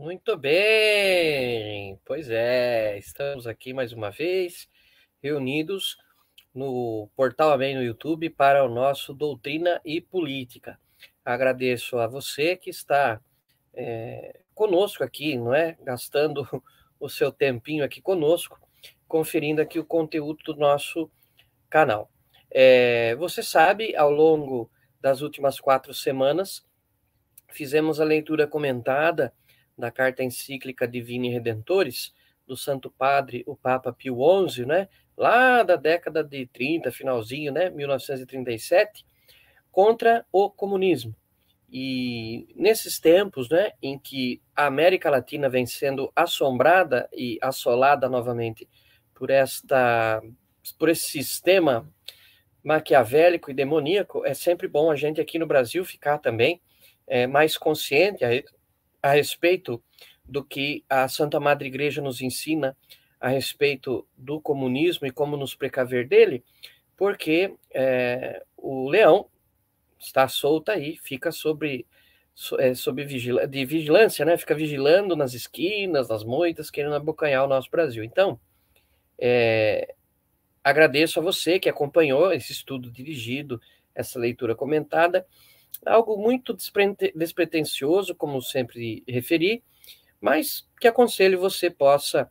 Muito bem, pois é, estamos aqui mais uma vez reunidos no Portal Amém no YouTube para o nosso Doutrina e Política. Agradeço a você que está é, conosco aqui, não é? Gastando o seu tempinho aqui conosco, conferindo aqui o conteúdo do nosso canal. É, você sabe, ao longo das últimas quatro semanas, fizemos a leitura comentada da carta encíclica Divini Redentores, do Santo Padre, o Papa Pio XI, né? Lá da década de 30, finalzinho, né? 1937, contra o comunismo. E nesses tempos, né, em que a América Latina vem sendo assombrada e assolada novamente por esta por esse sistema maquiavélico e demoníaco, é sempre bom a gente aqui no Brasil ficar também é, mais consciente a respeito do que a Santa Madre Igreja nos ensina a respeito do comunismo e como nos precaver dele, porque é, o leão está solto aí, fica sobre, é, sobre vigila, de vigilância, né? Fica vigilando nas esquinas, nas moitas, querendo abocanhar o nosso Brasil. Então, é, agradeço a você que acompanhou esse estudo dirigido, essa leitura comentada, algo muito despretensioso, como sempre referi, mas que aconselho você possa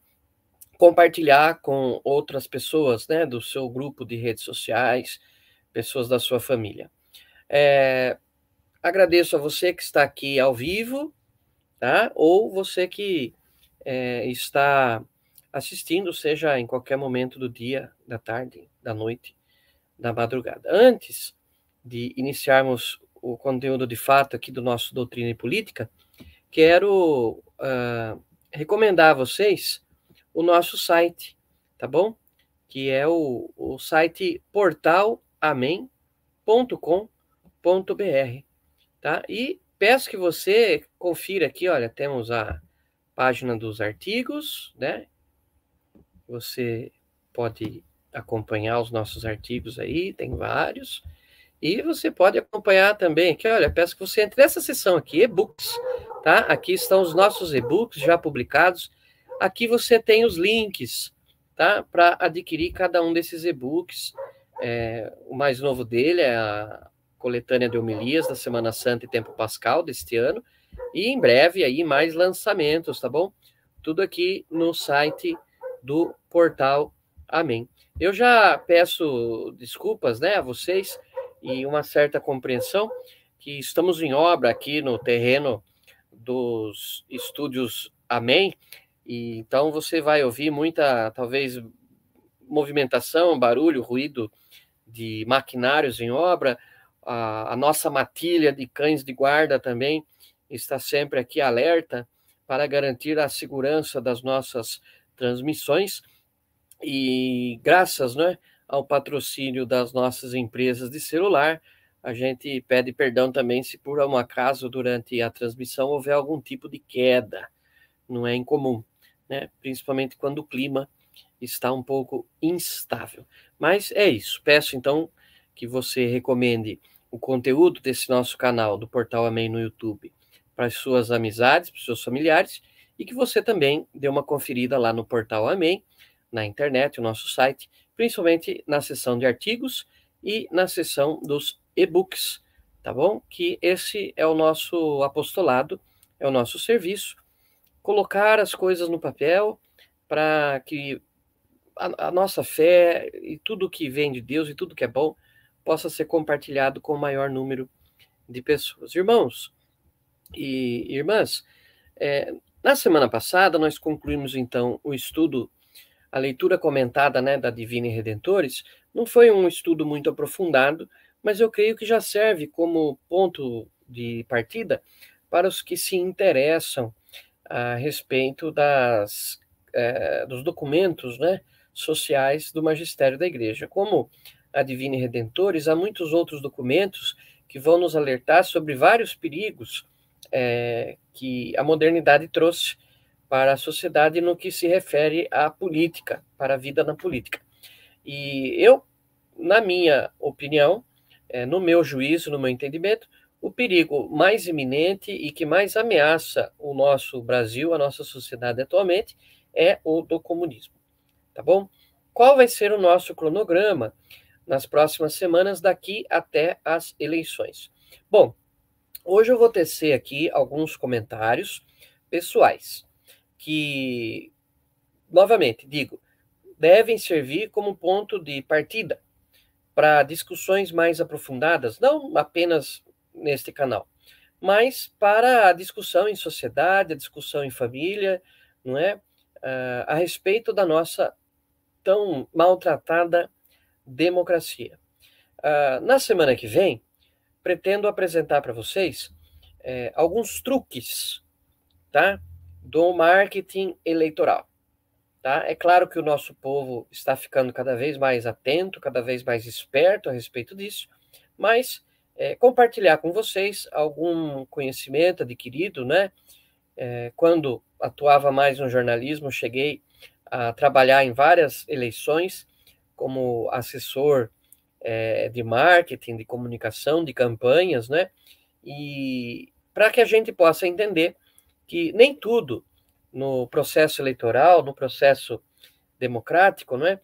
compartilhar com outras pessoas, né, do seu grupo de redes sociais, pessoas da sua família. É, agradeço a você que está aqui ao vivo, tá? Ou você que é, está assistindo, seja em qualquer momento do dia, da tarde, da noite, da madrugada. Antes de iniciarmos o conteúdo de fato aqui do nosso Doutrina e Política, quero uh, recomendar a vocês o nosso site, tá bom? Que é o, o site portalamém.com.br, tá? E peço que você confira aqui, olha, temos a página dos artigos, né? Você pode acompanhar os nossos artigos aí, tem vários. E você pode acompanhar também aqui, olha, peço que você entre nessa seção aqui, e-books, tá? Aqui estão os nossos e-books já publicados. Aqui você tem os links, tá? Para adquirir cada um desses e-books. É, o mais novo dele é a coletânea de homilias da Semana Santa e Tempo Pascal deste ano. E em breve aí mais lançamentos, tá bom? Tudo aqui no site do portal Amém. Eu já peço desculpas, né, a vocês e uma certa compreensão que estamos em obra aqui no terreno dos estúdios Amém, e então você vai ouvir muita, talvez, movimentação, barulho, ruído de maquinários em obra, a, a nossa matilha de cães de guarda também está sempre aqui alerta para garantir a segurança das nossas transmissões. E graças né, ao patrocínio das nossas empresas de celular, a gente pede perdão também se por um acaso durante a transmissão houver algum tipo de queda. Não é incomum, né? principalmente quando o clima está um pouco instável. Mas é isso. Peço então que você recomende o conteúdo desse nosso canal do Portal Amém no YouTube para as suas amizades, para os seus familiares, e que você também dê uma conferida lá no Portal Amém na internet, o nosso site, principalmente na seção de artigos e na seção dos e-books, tá bom? Que esse é o nosso apostolado, é o nosso serviço, colocar as coisas no papel para que a, a, nossa fé e tudo que vem de Deus e tudo que é bom possa ser compartilhado com o maior número de pessoas. Irmãos e irmãs, é, na semana passada nós concluímos então o estudo a leitura comentada né, da Divina e Redentores não foi um estudo muito aprofundado, mas eu creio que já serve como ponto de partida para os que se interessam a respeito das, é, dos documentos né, sociais do magistério da Igreja. Como a Divina e Redentores, há muitos outros documentos que vão nos alertar sobre vários perigos é, que a modernidade trouxe para a sociedade no que se refere à política, para a vida na política. E eu, na minha opinião, é, no meu juízo, no meu entendimento, o perigo mais iminente e que mais ameaça o nosso Brasil, a nossa sociedade atualmente, é o do comunismo. Tá bom? Qual vai ser o nosso cronograma nas próximas semanas daqui até as eleições? Bom, hoje eu vou tecer aqui alguns comentários pessoais que, novamente, digo, devem servir como ponto de partida para discussões mais aprofundadas, não apenas neste canal, mas para a discussão em sociedade, a discussão em família, não é? Uh, a respeito da nossa tão maltratada democracia. Uh, na semana que vem, pretendo apresentar para vocês é, alguns truques, tá? Do marketing eleitoral. Tá? É claro que o nosso povo está ficando cada vez mais atento, cada vez mais esperto a respeito disso, mas é, compartilhar com vocês algum conhecimento adquirido, né? É, quando atuava mais no jornalismo, cheguei a trabalhar em várias eleições como assessor é, de marketing, de comunicação, de campanhas, né? E para que a gente possa entender que nem tudo no processo eleitoral, no processo democrático, não é?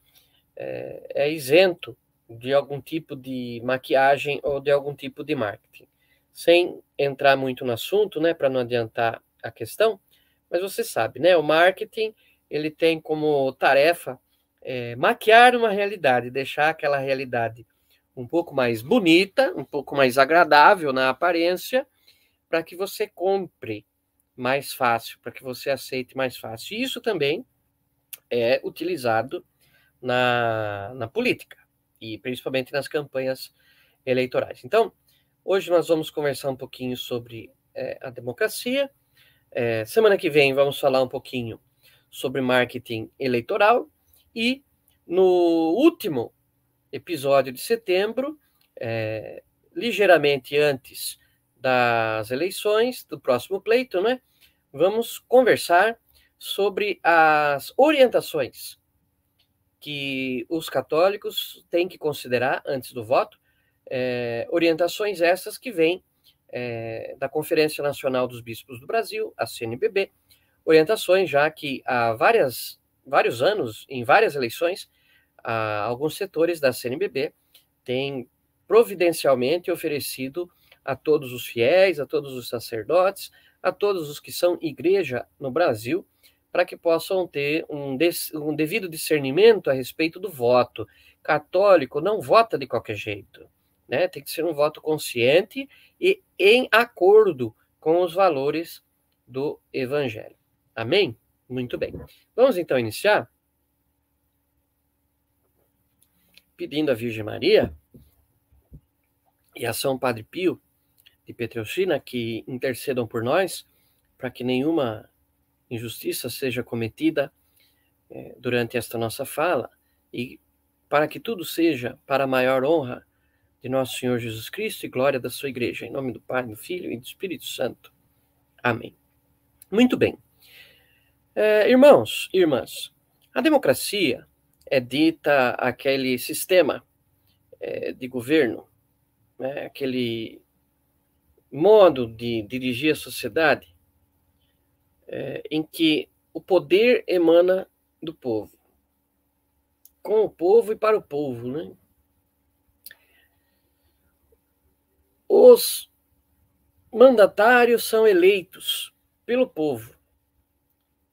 é, é isento de algum tipo de maquiagem ou de algum tipo de marketing. sem entrar muito no assunto, né, para não adiantar a questão, mas você sabe, né, o marketing ele tem como tarefa é, maquiar uma realidade, deixar aquela realidade um pouco mais bonita, um pouco mais agradável na aparência, para que você compre mais fácil, para que você aceite mais fácil. Isso também é utilizado na, na política, e principalmente nas campanhas eleitorais. Então, hoje nós vamos conversar um pouquinho sobre é, a democracia. É, semana que vem vamos falar um pouquinho sobre marketing eleitoral. E no último episódio de setembro, é, ligeiramente antes das eleições, do próximo pleito, né? Vamos conversar sobre as orientações que os católicos têm que considerar antes do voto, é, orientações essas que vêm é, da Conferência Nacional dos Bispos do Brasil, a CNBB, orientações já que há várias, vários anos, em várias eleições, alguns setores da CNBB têm providencialmente oferecido a todos os fiéis, a todos os sacerdotes, a todos os que são igreja no Brasil, para que possam ter um, um devido discernimento a respeito do voto. Católico não vota de qualquer jeito, né? Tem que ser um voto consciente e em acordo com os valores do Evangelho. Amém? Muito bem. Vamos então iniciar pedindo à Virgem Maria e a São Padre Pio de Petreucina que intercedam por nós para que nenhuma injustiça seja cometida é, durante esta nossa fala e para que tudo seja para a maior honra de nosso Senhor Jesus Cristo e glória da sua igreja. Em nome do Pai, do Filho e do Espírito Santo. Amém. Muito bem. É, irmãos, irmãs, a democracia é dita aquele sistema é, de governo, né, aquele modo de dirigir a sociedade é, em que o poder emana do povo, com o povo e para o povo, né? Os mandatários são eleitos pelo povo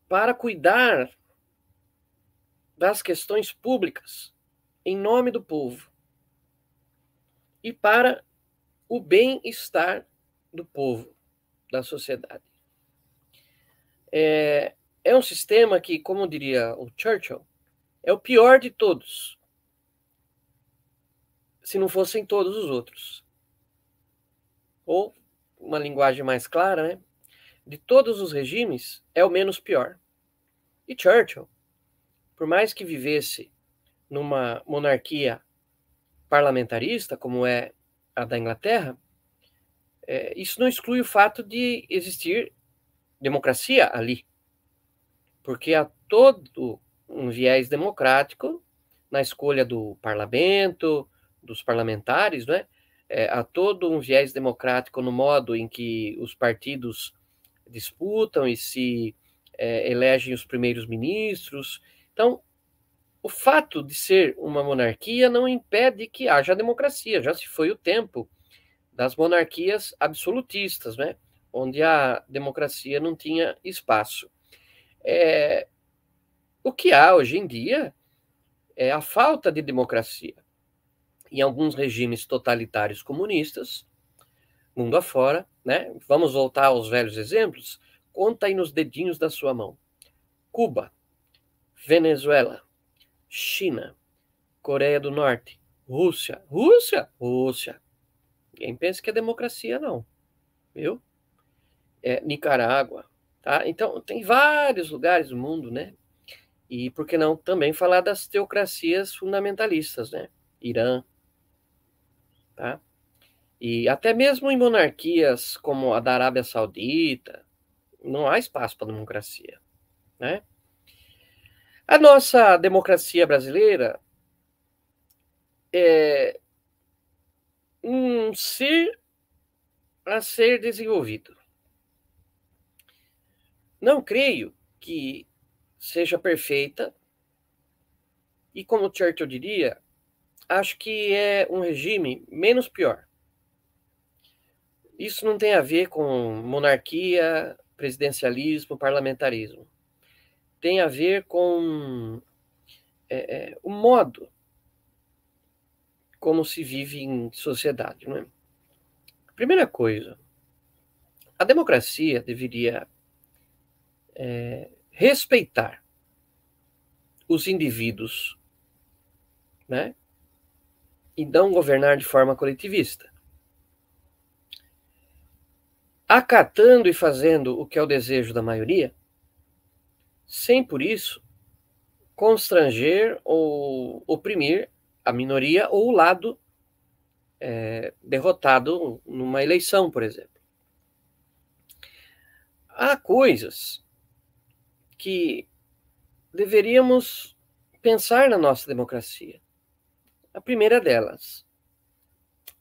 para cuidar das questões públicas em nome do povo e para o bem-estar do povo, da sociedade. É, é um sistema que, como diria o Churchill, é o pior de todos, se não fossem todos os outros. Ou, uma linguagem mais clara, né? de todos os regimes, é o menos pior. E Churchill, por mais que vivesse numa monarquia parlamentarista, como é a da Inglaterra, é, isso não exclui o fato de existir democracia ali. Porque há todo um viés democrático na escolha do parlamento, dos parlamentares, né? É, há todo um viés democrático no modo em que os partidos disputam e se é, elegem os primeiros ministros. Então, o fato de ser uma monarquia não impede que haja democracia. Já se foi o tempo das monarquias absolutistas, né? onde a democracia não tinha espaço. É, o que há hoje em dia é a falta de democracia. Em alguns regimes totalitários comunistas, mundo afora, né? Vamos voltar aos velhos exemplos. Conta aí nos dedinhos da sua mão. Cuba, Venezuela, China, Coreia do Norte, Rússia. Rússia? Rússia. Ninguém pensa que é democracia, não. Viu? É, Nicarágua. Tá? Então, tem vários lugares do mundo, né? E por que não também falar das teocracias fundamentalistas, né? Irã. Tá? E até mesmo em monarquias como a da Arábia Saudita, não há espaço para democracia, né? A nossa democracia brasileira é um ser a ser desenvolvido. Não creio que seja perfeita, e como Churchill diria, acho que é um regime menos pior. Isso não tem a ver com monarquia, presidencialismo, parlamentarismo. Tem a ver com é, é, o modo como se vive em sociedade. Não é? Primeira coisa, a democracia deveria é, respeitar os indivíduos, né? E não governar de forma coletivista. Acatando e fazendo o que é o desejo da maioria, sem por isso constranger ou oprimir a minoria ou o lado é, derrotado numa eleição, por exemplo. Há coisas que deveríamos pensar na nossa democracia. A primeira delas,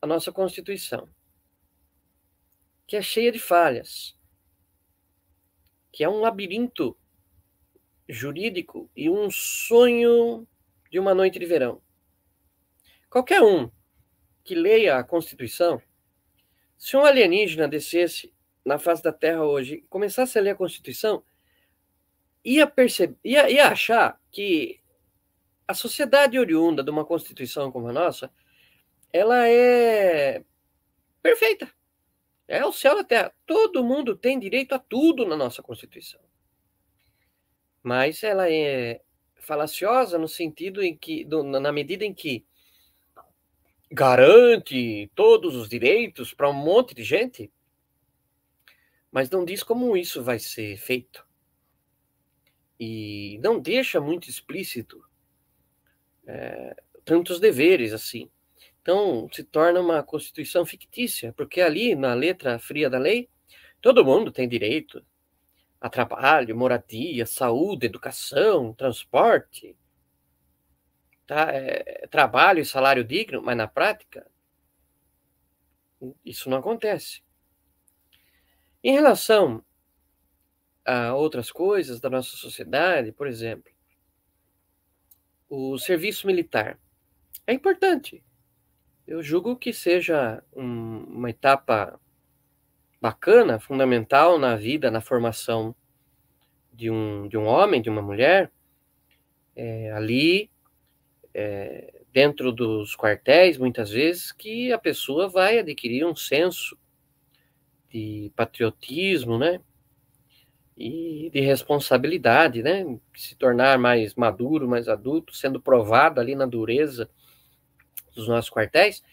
a nossa Constituição, que é cheia de falhas, que é um labirinto jurídico e um sonho de uma noite de verão. Qualquer um que leia a Constituição, se um alienígena descesse na face da Terra hoje e começasse a ler a Constituição, ia, perceber, ia, ia achar que a sociedade oriunda de uma Constituição como a nossa, ela é perfeita. É o céu da terra. Todo mundo tem direito a tudo na nossa Constituição. Mas ela é falaciosa no sentido em que, na medida em que garante todos os direitos para um monte de gente, mas não diz como isso vai ser feito. E não deixa muito explícito é, tantos deveres assim. Então, se torna uma constituição fictícia, porque ali, na letra fria da lei, todo mundo tem direito a trabalho, moradia, saúde, educação, transporte, tá? É, trabalho e salário digno, mas na prática isso não acontece. Em relação a outras coisas da nossa sociedade, por exemplo, o serviço militar é importante. Eu julgo que seja um, uma etapa bacana, fundamental na vida, na formação de um, de um homem, de uma mulher. É, ali é, dentro dos quartéis, muitas vezes, que a pessoa vai adquirir um senso de patriotismo, né? E de responsabilidade, né? Se tornar mais maduro, mais adulto, sendo provado ali na dureza dos nossos quartéis.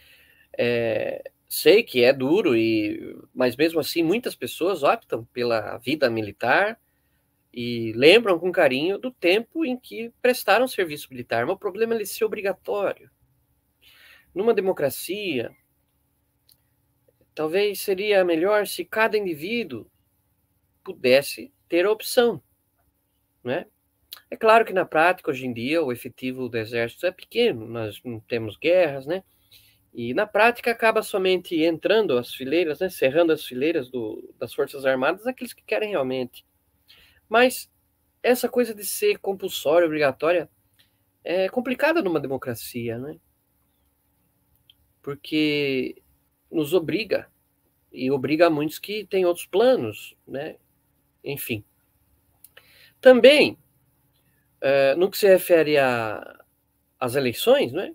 É, sei que é duro, e, mas mesmo assim muitas pessoas optam pela vida militar e lembram com carinho do tempo em que prestaram serviço militar. Mas o problema é ele ser obrigatório. Numa democracia, talvez seria melhor se cada indivíduo pudesse ter a opção, né? É claro que na prática, hoje em dia, o efetivo do exército é pequeno, nós não temos guerras, né? E na prática acaba somente entrando as fileiras, né? Cerrando as fileiras do, das Forças Armadas aqueles que querem realmente mas essa coisa de ser compulsória, obrigatória, é complicada numa democracia, né? Porque nos obriga, e obriga a muitos que têm outros planos, né? Enfim. Também, é, no que se refere às eleições, né?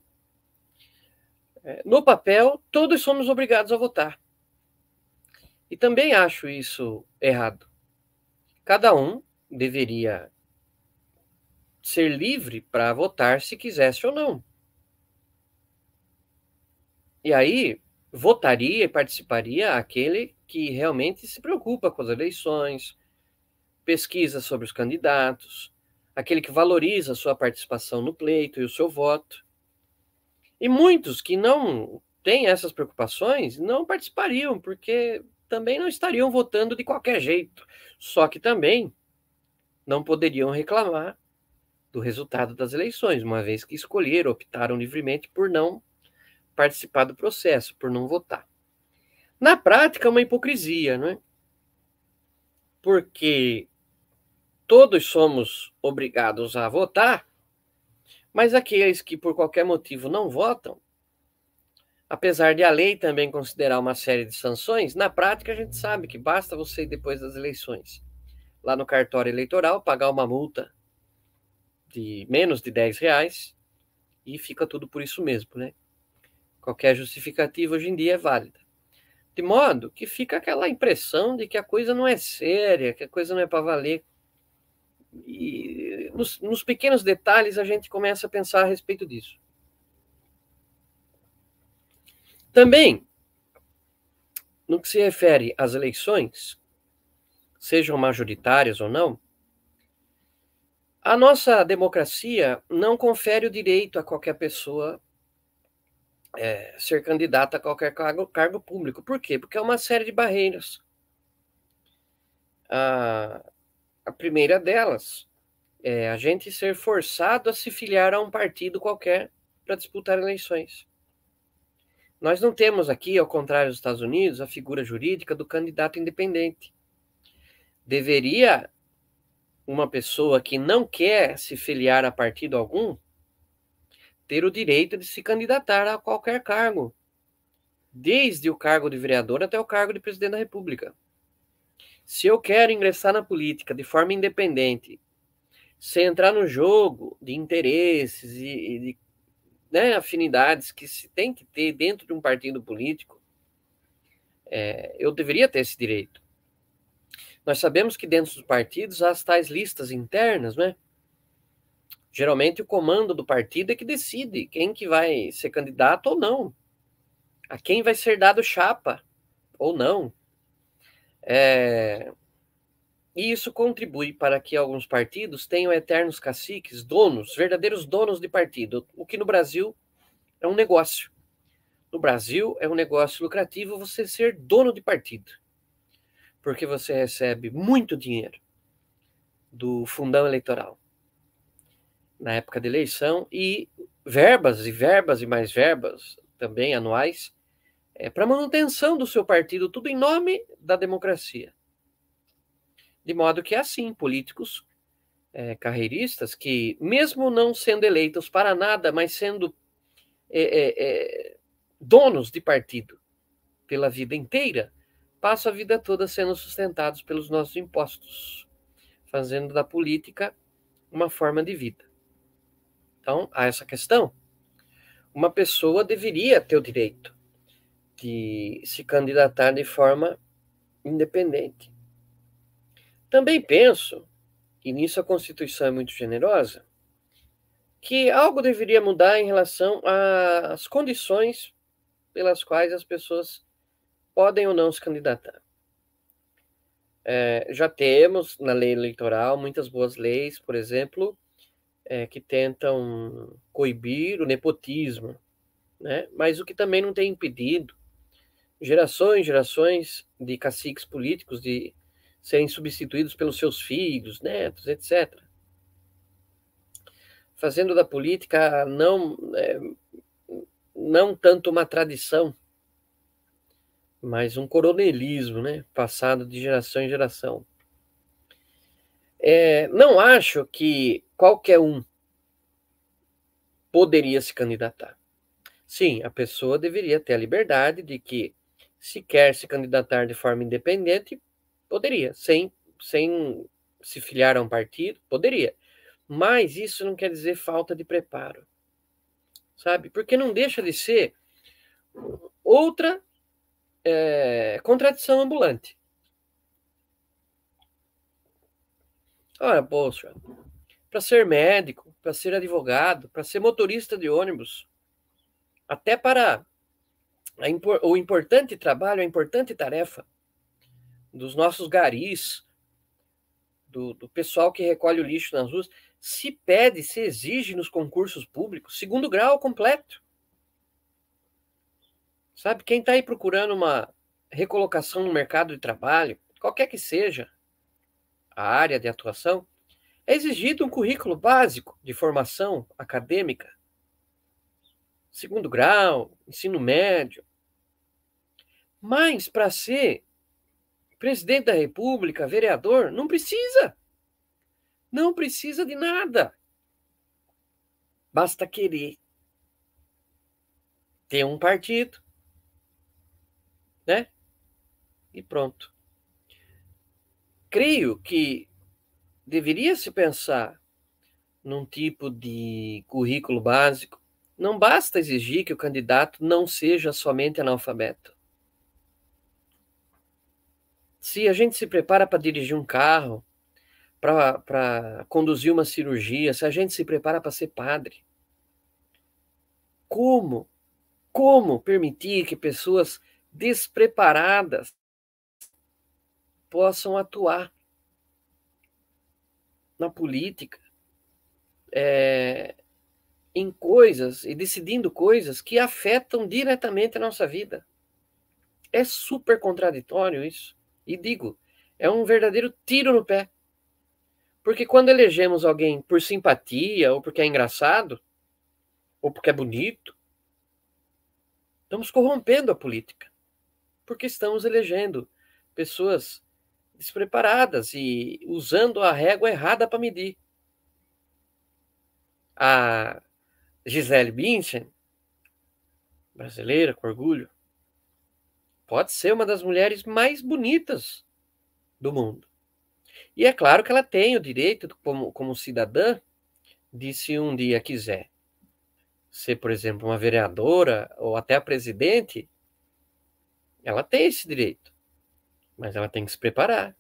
É, no papel, todos somos obrigados a votar. E também acho isso errado. Cada um deveria ser livre para votar se quisesse ou não. E aí votaria e participaria aquele que realmente se preocupa com as eleições, pesquisa sobre os candidatos, aquele que valoriza a sua participação no pleito e o seu voto. E muitos que não têm essas preocupações não participariam, porque também não estariam votando de qualquer jeito. Só que também não poderiam reclamar do resultado das eleições, uma vez que escolheram, optaram livremente por não participar do processo, por não votar. Na prática, é uma hipocrisia, não é? Porque todos somos obrigados a votar, mas aqueles que por qualquer motivo não votam, apesar de a lei também considerar uma série de sanções, na prática a gente sabe que basta você, depois das eleições, lá no cartório eleitoral, pagar uma multa de menos de 10 reais e fica tudo por isso mesmo, né? Qualquer justificativa hoje em dia é válida. De modo que fica aquela impressão de que a coisa não é séria, que a coisa não é para valer. E nos, nos pequenos detalhes a gente começa a pensar a respeito disso. Também, no que se refere às eleições, sejam majoritárias ou não, a nossa democracia não confere o direito a qualquer pessoa é, ser candidata a qualquer cargo, cargo, público. Por quê? Porque é uma série de barreiras. A, a primeira delas é a gente ser forçado a se filiar a um partido qualquer para disputar eleições. Nós não temos aqui, ao contrário dos Estados Unidos, a figura jurídica do candidato independente. Deveria uma pessoa que não quer se filiar a partido algum ter o direito de se candidatar a qualquer cargo, desde o cargo de vereador até o cargo de presidente da República. Se eu quero ingressar na política de forma independente, sem entrar no jogo de interesses e, de né, afinidades que se tem que ter dentro de um partido político, é, eu deveria ter esse direito. Nós sabemos que dentro dos partidos há as tais listas internas, né? Geralmente o comando do partido é que decide quem que vai ser candidato ou não, a quem vai ser dado chapa ou não. É... E isso contribui para que alguns partidos tenham eternos caciques, donos, verdadeiros donos de partido, o que no Brasil é um negócio. No Brasil é um negócio lucrativo você ser dono de partido, porque você recebe muito dinheiro do fundão eleitoral na época da eleição e verbas e verbas e mais verbas também anuais é, para manutenção do seu partido, tudo em nome da democracia. De modo que, assim, políticos é, carreiristas que, mesmo não sendo eleitos para nada, mas sendo é, é, é, donos de partido pela vida inteira, passam a vida toda sendo sustentados pelos nossos impostos, fazendo da política uma forma de vida. Então, há essa questão. Uma pessoa deveria ter o direito de se candidatar de forma independente. Também penso, e nisso a Constituição é muito generosa, que algo deveria mudar em relação às condições pelas quais as pessoas podem ou não se candidatar. É, já temos na lei eleitoral muitas boas leis, por exemplo, é, que tentam coibir o nepotismo, né? mas o que também não tem impedido gerações gerações de caciques políticos de serem substituídos pelos seus filhos, netos, etc. Fazendo da política não, é, não tanto uma tradição, mas um coronelismo, né, passado de geração em geração. É, não acho que qualquer um poderia se candidatar. Sim, a pessoa deveria ter a liberdade de que, se quer se candidatar de forma independente, Poderia, sem, sem se filiar a um partido, poderia. Mas isso não quer dizer falta de preparo, sabe? Porque não deixa de ser outra é, contradição ambulante. Ora, poxa, para ser médico, para ser advogado, para ser motorista de ônibus, até para a, o importante trabalho, a importante tarefa dos nossos garis, do, do pessoal que recolhe o lixo nas ruas, se pede, se exige nos concursos públicos segundo grau completo. Sabe, quem está aí procurando uma recolocação no mercado de trabalho, qualquer que seja a área de atuação, é exigido um currículo básico de formação acadêmica, segundo grau, ensino médio. Mas para ser Presidente da República, vereador, não precisa. Não precisa de nada. Basta querer ter um partido, né? E pronto. Creio que deveria se pensar num tipo de currículo básico. Não basta exigir que o candidato não seja somente analfabeto. Se a gente se prepara para dirigir um carro, para conduzir uma cirurgia, se a gente se prepara para ser padre, como, como permitir que pessoas despreparadas possam atuar na política, é, em coisas e decidindo coisas que afetam diretamente a nossa vida. É super contraditório isso. E digo, é um verdadeiro tiro no pé. Porque quando elegemos alguém por simpatia, ou porque é engraçado, ou porque é bonito, estamos corrompendo a política. Porque estamos elegendo pessoas despreparadas e usando a régua errada para medir. A Gisele Bündchen, brasileira com orgulho, pode ser uma das mulheres mais bonitas do mundo. E é claro que ela tem o direito, como, como cidadã, de se um dia quiser ser, por exemplo, uma vereadora ou até a presidente, ela tem esse direito. Mas ela tem que se preparar.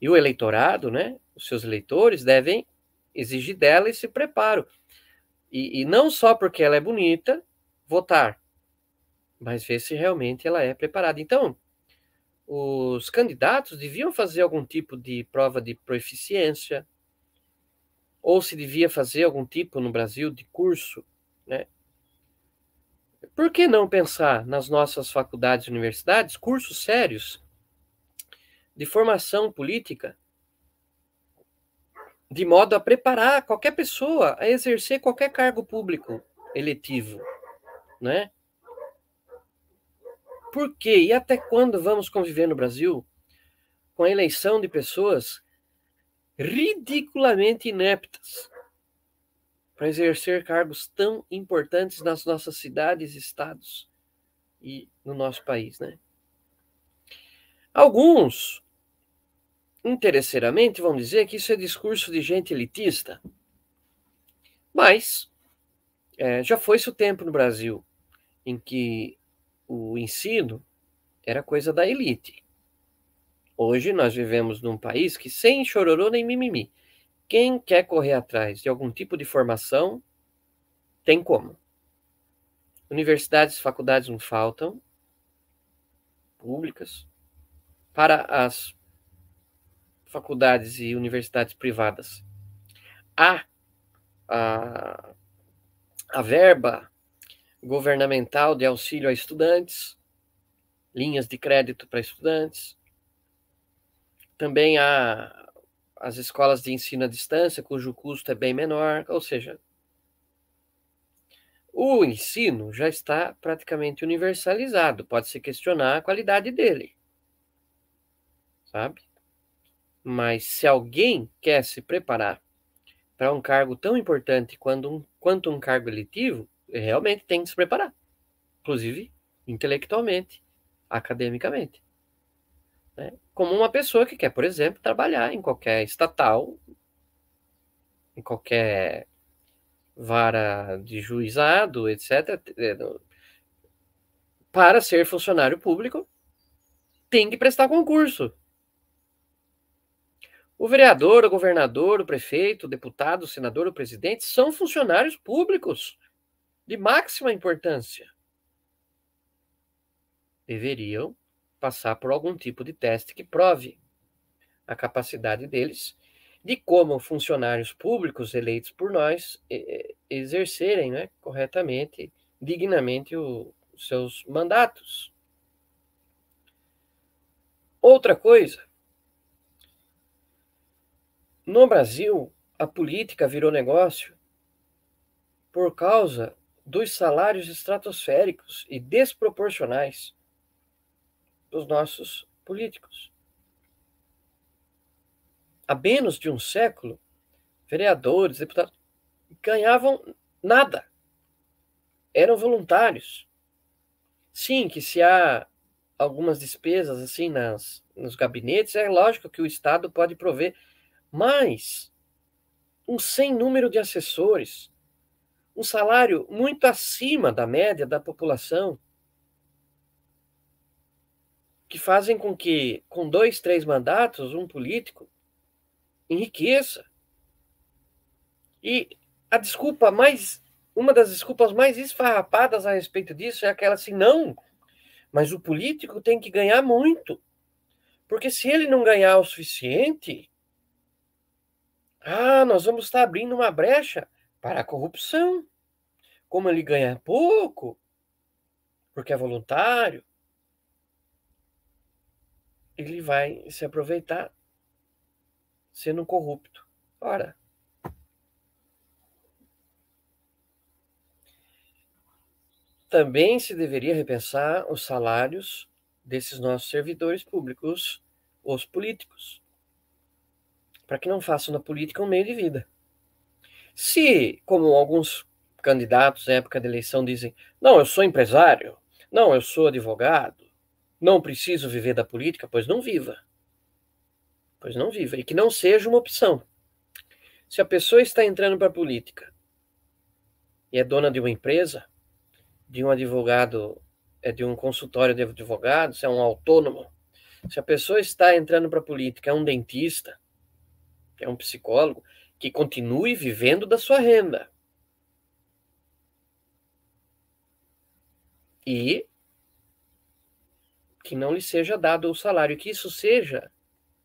E o eleitorado, né, os seus eleitores, devem exigir dela esse preparo. E, e não só porque ela é bonita, votar, mas ver se realmente ela é preparada. Então, os candidatos deviam fazer algum tipo de prova de proficiência, ou se devia fazer algum tipo no Brasil de curso, né? Por que não pensar nas nossas faculdades e universidades cursos sérios de formação política, de modo a preparar qualquer pessoa a exercer qualquer cargo público eletivo, né? Por quê? E até quando vamos conviver no Brasil com a eleição de pessoas ridiculamente ineptas para exercer cargos tão importantes nas nossas cidades, estados e no nosso país, né? Alguns interesseiramente vão dizer que isso é discurso de gente elitista. Mas é, já foi-se o tempo no Brasil em que o ensino era coisa da elite. Hoje nós vivemos num país que, sem chororô nem mimimi, quem quer correr atrás de algum tipo de formação, tem como. Universidades faculdades não faltam, públicas. Para as faculdades e universidades privadas, há a, a verba governamental de auxílio a estudantes, linhas de crédito para estudantes. Também há as escolas de ensino à distância, cujo custo é bem menor, ou seja, o ensino já está praticamente universalizado, pode-se questionar a qualidade dele. Sabe? Mas se alguém quer se preparar para um cargo tão importante quanto um, quanto um cargo eletivo, realmente tem que se preparar, inclusive intelectualmente, academicamente. Né? Como uma pessoa que quer, por exemplo, trabalhar em qualquer estatal, em qualquer vara de juizado, etc., é, para ser funcionário público, tem que prestar concurso. O vereador, o governador, o prefeito, o deputado, o senador, o presidente são funcionários públicos de máxima importância. Deveriam passar por algum tipo de teste que prove a capacidade deles de como funcionários públicos eleitos por nós exercerem né, corretamente, dignamente os seus mandatos. Outra coisa, no Brasil, a política virou negócio por causa dos salários estratosféricos e desproporcionais dos nossos políticos. Há menos de um século, vereadores, deputados ganhavam nada. Eram voluntários. Sim, que se há algumas despesas assim nas, nos gabinetes, é lógico que o Estado pode prover, mas um sem número de assessores, um salário muito acima da média da população, que fazem com que, com dois, três mandatos, um político enriqueça. E a desculpa mais, uma das desculpas mais esfarrapadas a respeito disso é aquela assim, não, mas o político tem que ganhar muito. Porque se ele não ganhar o suficiente, ah, nós vamos estar abrindo uma brecha para a corrupção. Como ele ganha pouco, porque é voluntário, ele vai se aproveitar sendo corrupto. Ora, também se deveria repensar os salários desses nossos servidores públicos, os políticos, para que não façam da política um meio de vida. Se, como alguns candidatos na época da eleição dizem, não, eu sou empresário, não, eu sou advogado, não preciso viver da política, pois não viva. Pois não viva. E que não seja uma opção. Se a pessoa está entrando para a política e é dona de uma empresa, de um advogado, é de um consultório de advogados, é um autônomo. Se a pessoa está entrando para a política, é um dentista, é um psicólogo, que continue vivendo da sua renda. E que não lhe seja dado o salário, que isso seja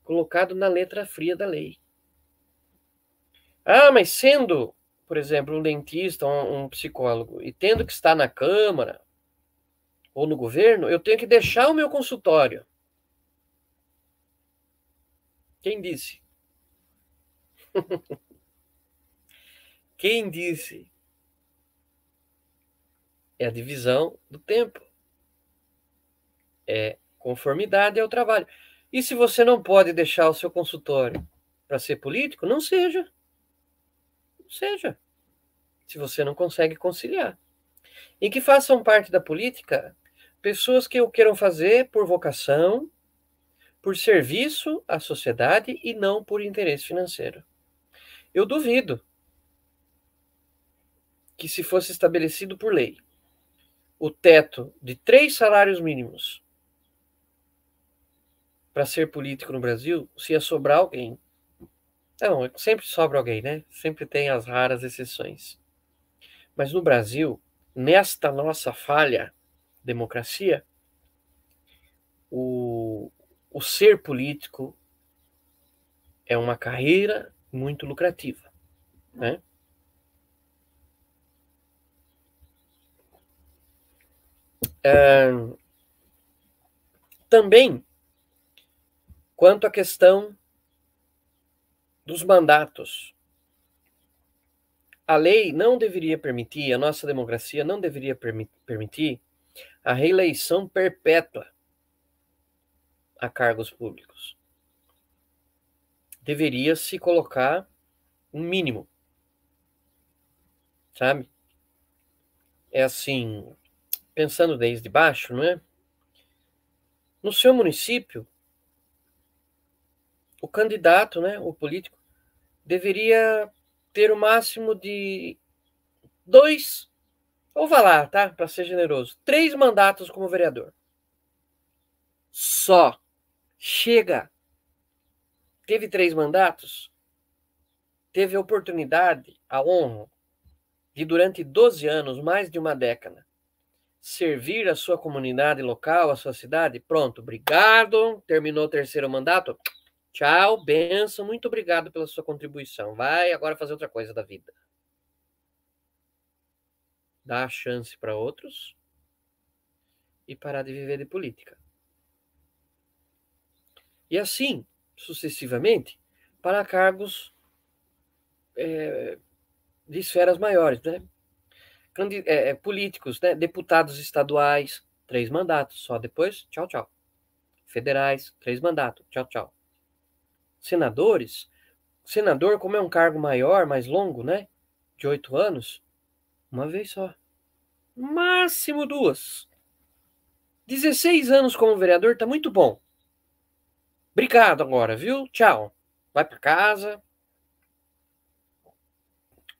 colocado na letra fria da lei. Ah, mas sendo, por exemplo, um dentista, um, um psicólogo, e tendo que estar na Câmara ou no governo, eu tenho que deixar o meu consultório. Quem disse? Quem disse? É a divisão do tempo é conformidade ao trabalho. E se você não pode deixar o seu consultório para ser político, não seja. Não seja. Se você não consegue conciliar. E que façam parte da política pessoas que o queiram fazer por vocação, por serviço à sociedade e não por interesse financeiro. Eu duvido que, se fosse estabelecido por lei o teto de três salários mínimos para ser político no Brasil, se ia sobrar alguém. Não, sempre sobra alguém, né? Sempre tem as raras exceções. Mas no Brasil, nesta nossa falha democracia, o, o ser político é uma carreira muito lucrativa, né? Também Quanto à questão dos mandatos, a lei não deveria permitir, a nossa democracia não deveria permitir a reeleição perpétua a cargos públicos. Deveria se colocar um mínimo. Sabe? É assim, pensando desde baixo, não é? No seu município, o candidato, né, o político, deveria ter o máximo de dois, ou vá lá, tá? Para ser generoso, três mandatos como vereador. Só. Chega. Teve três mandatos, teve a oportunidade, a honra, de durante 12 anos, mais de uma década, servir a sua comunidade local, a sua cidade. Pronto, obrigado. Terminou o terceiro mandato Tchau, benção, muito obrigado pela sua contribuição. Vai agora fazer outra coisa da vida. Dá a chance para outros e parar de viver de política. E assim, sucessivamente, para cargos é, de esferas maiores, né? É, é, políticos, né? deputados estaduais, três mandatos, só depois, tchau, tchau. Federais, três mandatos, tchau, tchau senadores, senador, como é um cargo maior, mais longo, né? De oito anos, uma vez só. Máximo duas. 16 anos como vereador tá muito bom. Obrigado agora, viu? Tchau. Vai para casa.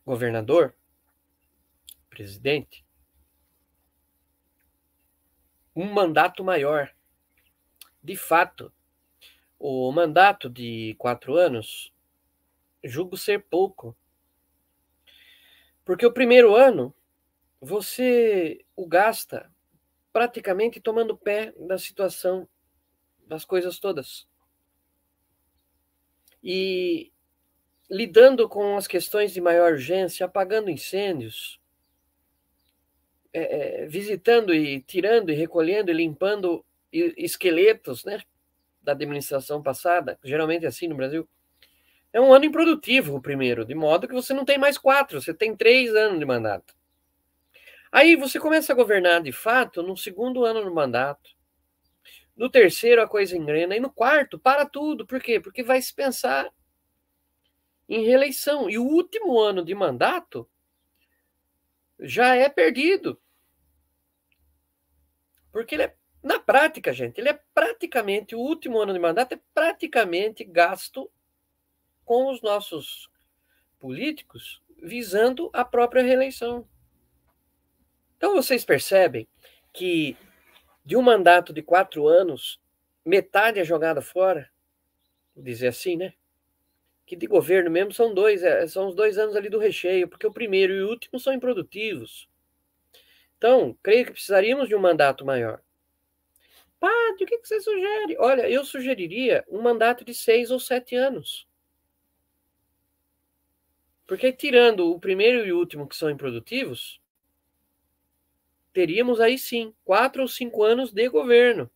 Governador, presidente, um mandato maior. De fato, o mandato de quatro anos julgo ser pouco. Porque o primeiro ano você o gasta praticamente tomando pé da situação das coisas todas. E lidando com as questões de maior urgência, apagando incêndios, é, é, visitando e tirando e recolhendo e limpando esqueletos né, da administração passada, geralmente é assim no Brasil. É um ano improdutivo o primeiro, de modo que você não tem mais quatro, você tem três anos de mandato. Aí você começa a governar de fato no segundo ano do mandato. No terceiro a coisa engrena. E no quarto, para tudo. Por quê? Porque vai se pensar em reeleição. E o último ano de mandato já é perdido. Porque ele é, na prática, gente, ele é praticamente, o último ano de mandato é praticamente gasto com os nossos políticos visando a própria reeleição. Então vocês percebem que de um mandato de quatro anos, metade é jogada fora, vou dizer assim, né? Que de governo mesmo são dois, é, são os dois anos ali do recheio, porque o primeiro e o último são improdutivos. Então, creio que precisaríamos de um mandato maior. Padre, o que você sugere? Olha, eu sugeriria um mandato de seis ou sete anos. Porque tirando o primeiro e o último, que são improdutivos, teríamos aí sim quatro ou cinco anos de governo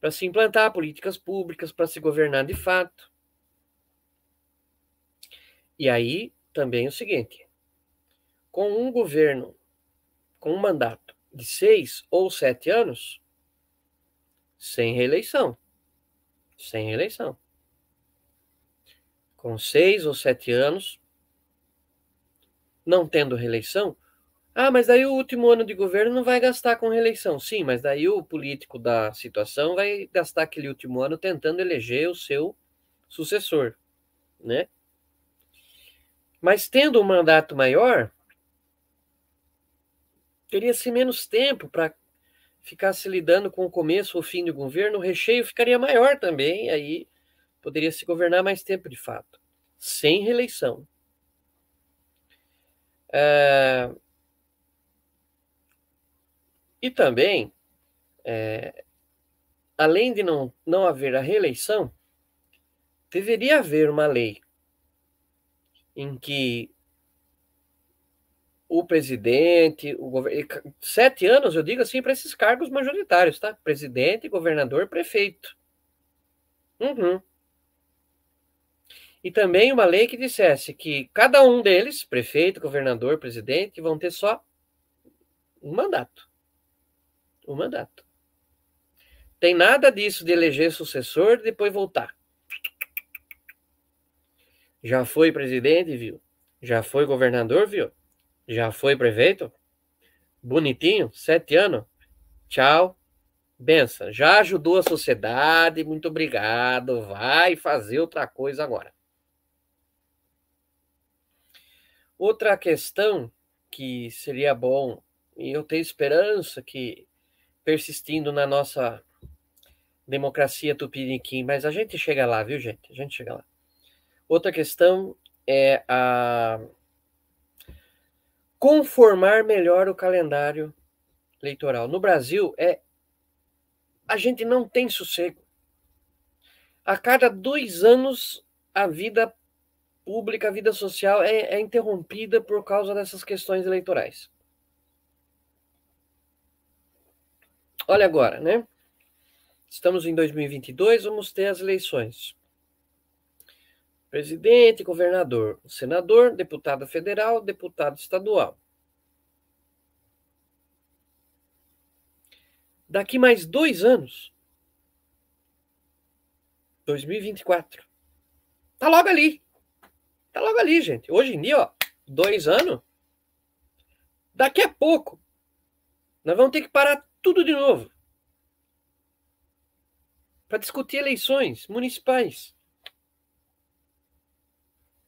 para se implantar políticas públicas, para se governar de fato. E aí também é o seguinte: com um governo, com um mandato de seis ou sete anos, sem reeleição. Sem reeleição. Com seis ou sete anos, não tendo reeleição, ah, mas daí o último ano de governo não vai gastar com reeleição. Sim, mas daí o político da situação vai gastar aquele último ano tentando eleger o seu sucessor, né? Mas tendo um mandato maior, teria-se menos tempo para ficar se lidando com o começo ou fim do governo, o recheio ficaria maior também, aí poderia se governar mais tempo de fato, sem reeleição. É, e também, é, além de não, não haver a reeleição, deveria haver uma lei em que o presidente, o governo, sete anos, eu digo assim, para esses cargos majoritários, tá? Presidente, governador, prefeito. Uhum. E também uma lei que dissesse que cada um deles, prefeito, governador, presidente, vão ter só um mandato o mandato. Tem nada disso de eleger sucessor e depois voltar. Já foi presidente, viu? Já foi governador, viu? Já foi prefeito? Bonitinho, sete anos. Tchau. Benção. Já ajudou a sociedade, muito obrigado. Vai fazer outra coisa agora. Outra questão que seria bom, e eu tenho esperança que persistindo na nossa democracia tupiniquim, mas a gente chega lá, viu, gente? A gente chega lá. Outra questão é a conformar melhor o calendário eleitoral. No Brasil, é a gente não tem sossego. A cada dois anos, a vida pública, a vida social é, é interrompida por causa dessas questões eleitorais. Olha agora, né? Estamos em 2022, vamos ter as eleições. Presidente, governador, senador, deputado federal, deputado estadual. Daqui mais dois anos, 2024, tá logo ali. Tá logo ali, gente. Hoje em dia, ó, dois anos. Daqui a pouco, nós vamos ter que parar tudo de novo. para discutir eleições municipais.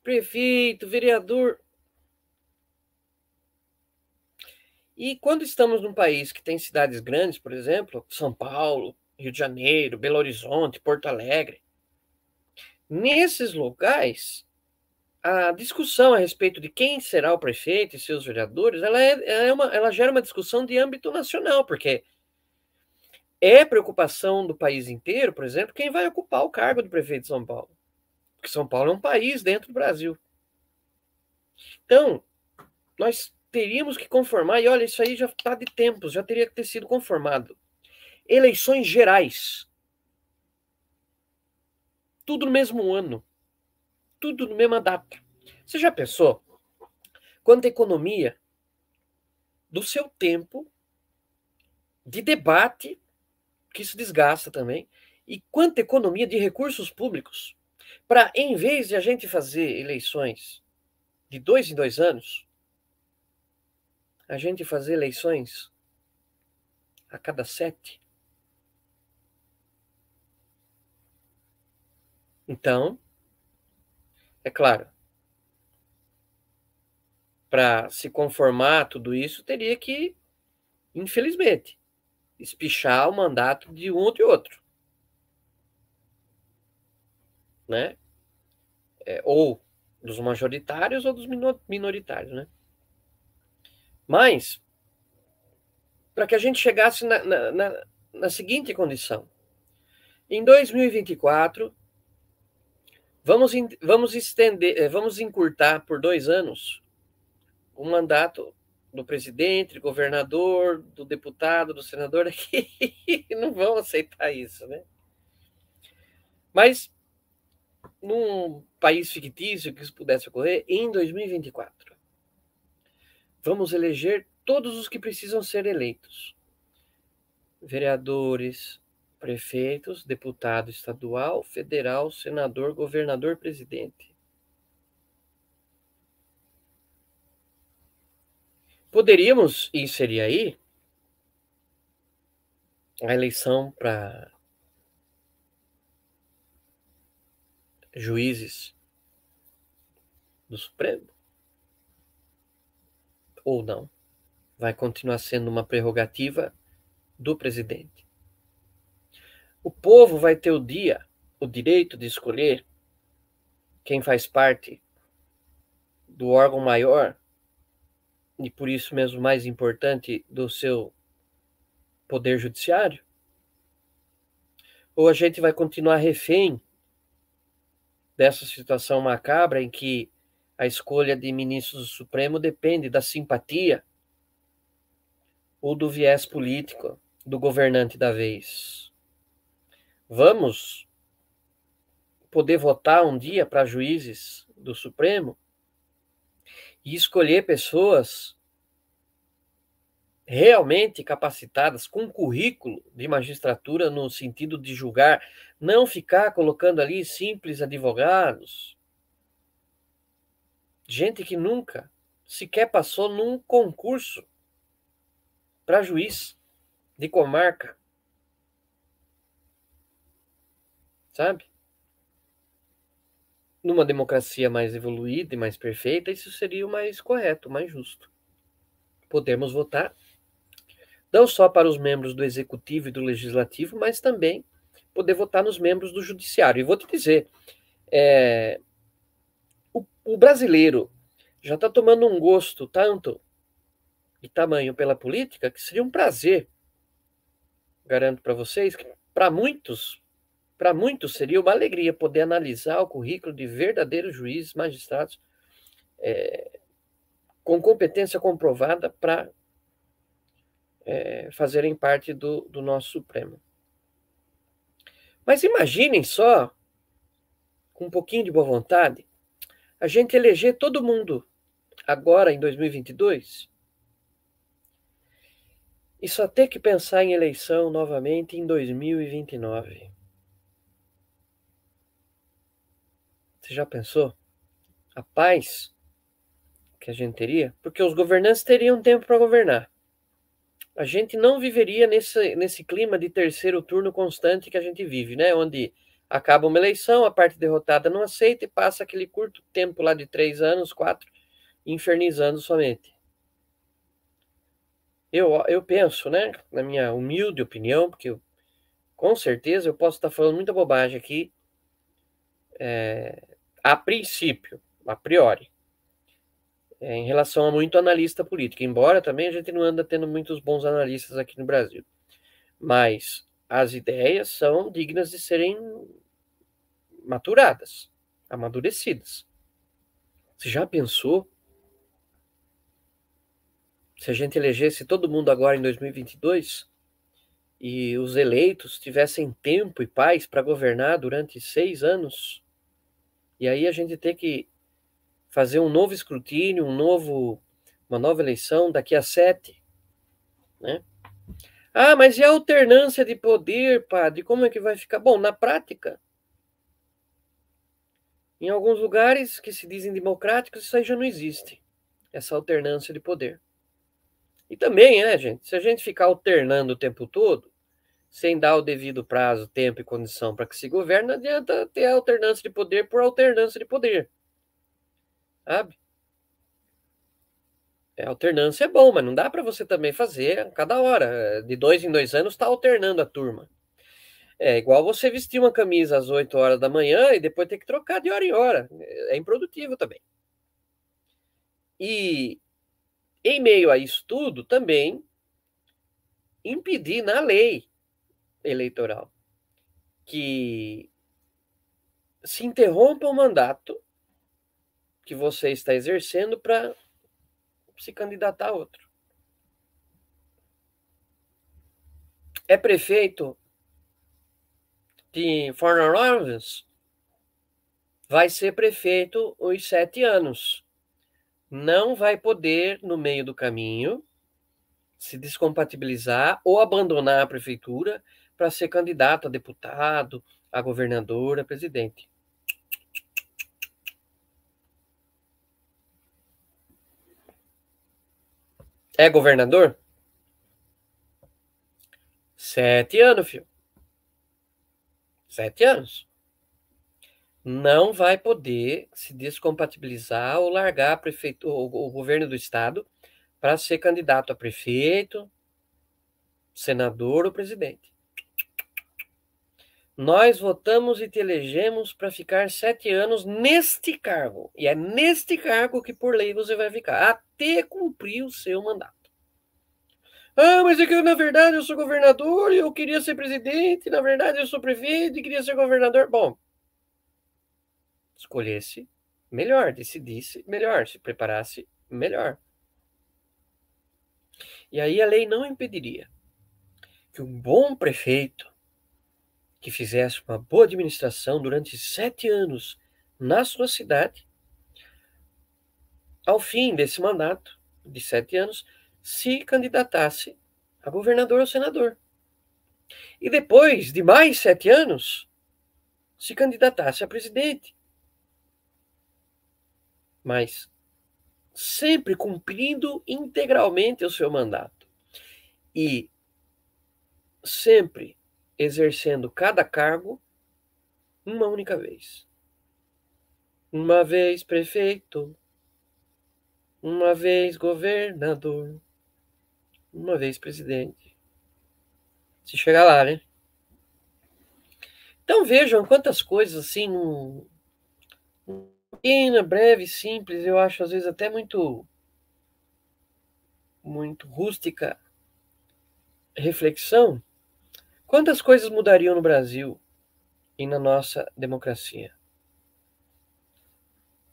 Prefeito, vereador. E quando estamos num país que tem cidades grandes, por exemplo, São Paulo, Rio de Janeiro, Belo Horizonte, Porto Alegre, nesses locais, a discussão a respeito de quem será o prefeito e seus vereadores, ela, é, é uma, ela gera uma discussão de âmbito nacional, porque é preocupação do país inteiro, por exemplo, quem vai ocupar o cargo de prefeito de São Paulo. Porque São Paulo é um país dentro do Brasil. Então, nós teríamos que conformar, e olha, isso aí já está de tempos, já teria que ter sido conformado. Eleições gerais. Tudo no mesmo ano. Tudo na mesma data. Você já pensou? Quanta economia do seu tempo de debate, que isso desgasta também, e quanta economia de recursos públicos para, em vez de a gente fazer eleições de dois em dois anos, a gente fazer eleições a cada sete. Então, é claro, para se conformar a tudo isso, teria que, infelizmente, espichar o mandato de um ou de outro. Né? É, ou dos majoritários ou dos minoritários, né? Mas, para que a gente chegasse na, na, na, na seguinte condição: em 2024, vamos, vamos estender, eh, vamos encurtar por dois anos o mandato do presidente, governador, do deputado, do senador aqui não vão aceitar isso, né? Mas num país fictício que isso pudesse ocorrer em 2024 vamos eleger todos os que precisam ser eleitos: vereadores, prefeitos, deputado estadual, federal, senador, governador, presidente. Poderíamos inserir aí a eleição para juízes do Supremo ou não. Vai continuar sendo uma prerrogativa do presidente. O povo vai ter o dia, o direito de escolher quem faz parte do órgão maior e por isso mesmo mais importante do seu poder judiciário? Ou a gente vai continuar refém dessa situação macabra em que a escolha de ministros do Supremo depende da simpatia ou do viés político do governante da vez. Vamos poder votar um dia para juízes do Supremo e escolher pessoas realmente capacitadas com currículo de magistratura no sentido de julgar, não ficar colocando ali simples advogados, gente que nunca sequer passou num concurso para juiz de comarca. Sabe? Numa democracia mais evoluída e mais perfeita, isso seria o mais correto, mais justo. Podemos votar não só para os membros do executivo e do legislativo, mas também poder votar nos membros do judiciário. E vou te dizer, é, o brasileiro já está tomando um gosto tanto e tamanho pela política que seria um prazer, garanto para vocês, que para muitos, para muitos seria uma alegria poder analisar o currículo de verdadeiros juízes, magistrados, é, com competência comprovada para é, fazerem parte do, do nosso Supremo. Mas imaginem só, com um pouquinho de boa vontade, a gente eleger todo mundo agora em 2022 e só ter que pensar em eleição novamente em 2029. Você já pensou? A paz que a gente teria? Porque os governantes teriam tempo para governar. A gente não viveria nesse, nesse clima de terceiro turno constante que a gente vive, né? Onde acaba uma eleição, a parte derrotada não aceita e passa aquele curto tempo lá de três anos, quatro, infernizando somente. Eu, eu penso, né, na minha humilde opinião, porque eu, com certeza eu posso estar falando muita bobagem aqui, é, a princípio, a priori, em relação a muito analista político, embora também a gente não anda tendo muitos bons analistas aqui no Brasil. Mas as ideias são dignas de serem maturadas, amadurecidas. Você já pensou se a gente elegesse todo mundo agora em 2022 e os eleitos tivessem tempo e paz para governar durante seis anos, e aí a gente ter que fazer um novo escrutínio, um novo, uma nova eleição daqui a sete, né? Ah, mas e a alternância de poder, padre? Como é que vai ficar? Bom, na prática, em alguns lugares que se dizem democráticos, isso aí já não existe, essa alternância de poder. E também, né, gente, se a gente ficar alternando o tempo todo, sem dar o devido prazo, tempo e condição para que se governe, não adianta ter alternância de poder por alternância de poder. Sabe? É, alternância é bom, mas não dá para você também fazer a cada hora. De dois em dois anos está alternando a turma. É igual você vestir uma camisa às 8 horas da manhã e depois ter que trocar de hora em hora. É improdutivo também. E em meio a isso tudo, também impedir na lei eleitoral que se interrompa o mandato que você está exercendo para se candidatar a outro. É prefeito de Fornalves, vai ser prefeito os sete anos não vai poder, no meio do caminho, se descompatibilizar ou abandonar a prefeitura para ser candidato a deputado, a governador, a presidente. É governador? Sete anos, filho. Sete anos não vai poder se descompatibilizar ou largar a prefeito, o, o governo do estado para ser candidato a prefeito, senador ou presidente. Nós votamos e te elegemos para ficar sete anos neste cargo. E é neste cargo que, por lei, você vai ficar, até cumprir o seu mandato. Ah, mas é que na verdade eu sou governador e eu queria ser presidente, na verdade eu sou prefeito e queria ser governador. Bom, escolhesse melhor, decidisse melhor, se preparasse melhor. E aí a lei não impediria que um bom prefeito que fizesse uma boa administração durante sete anos na sua cidade, ao fim desse mandato de sete anos, se candidatasse a governador ou senador. E depois de mais sete anos, se candidatasse a presidente mas sempre cumprindo integralmente o seu mandato e sempre exercendo cada cargo uma única vez. Uma vez prefeito, uma vez governador, uma vez presidente. Se chegar lá, né? Então vejam quantas coisas assim pequena, breve, simples, eu acho às vezes até muito muito rústica reflexão, quantas coisas mudariam no Brasil e na nossa democracia?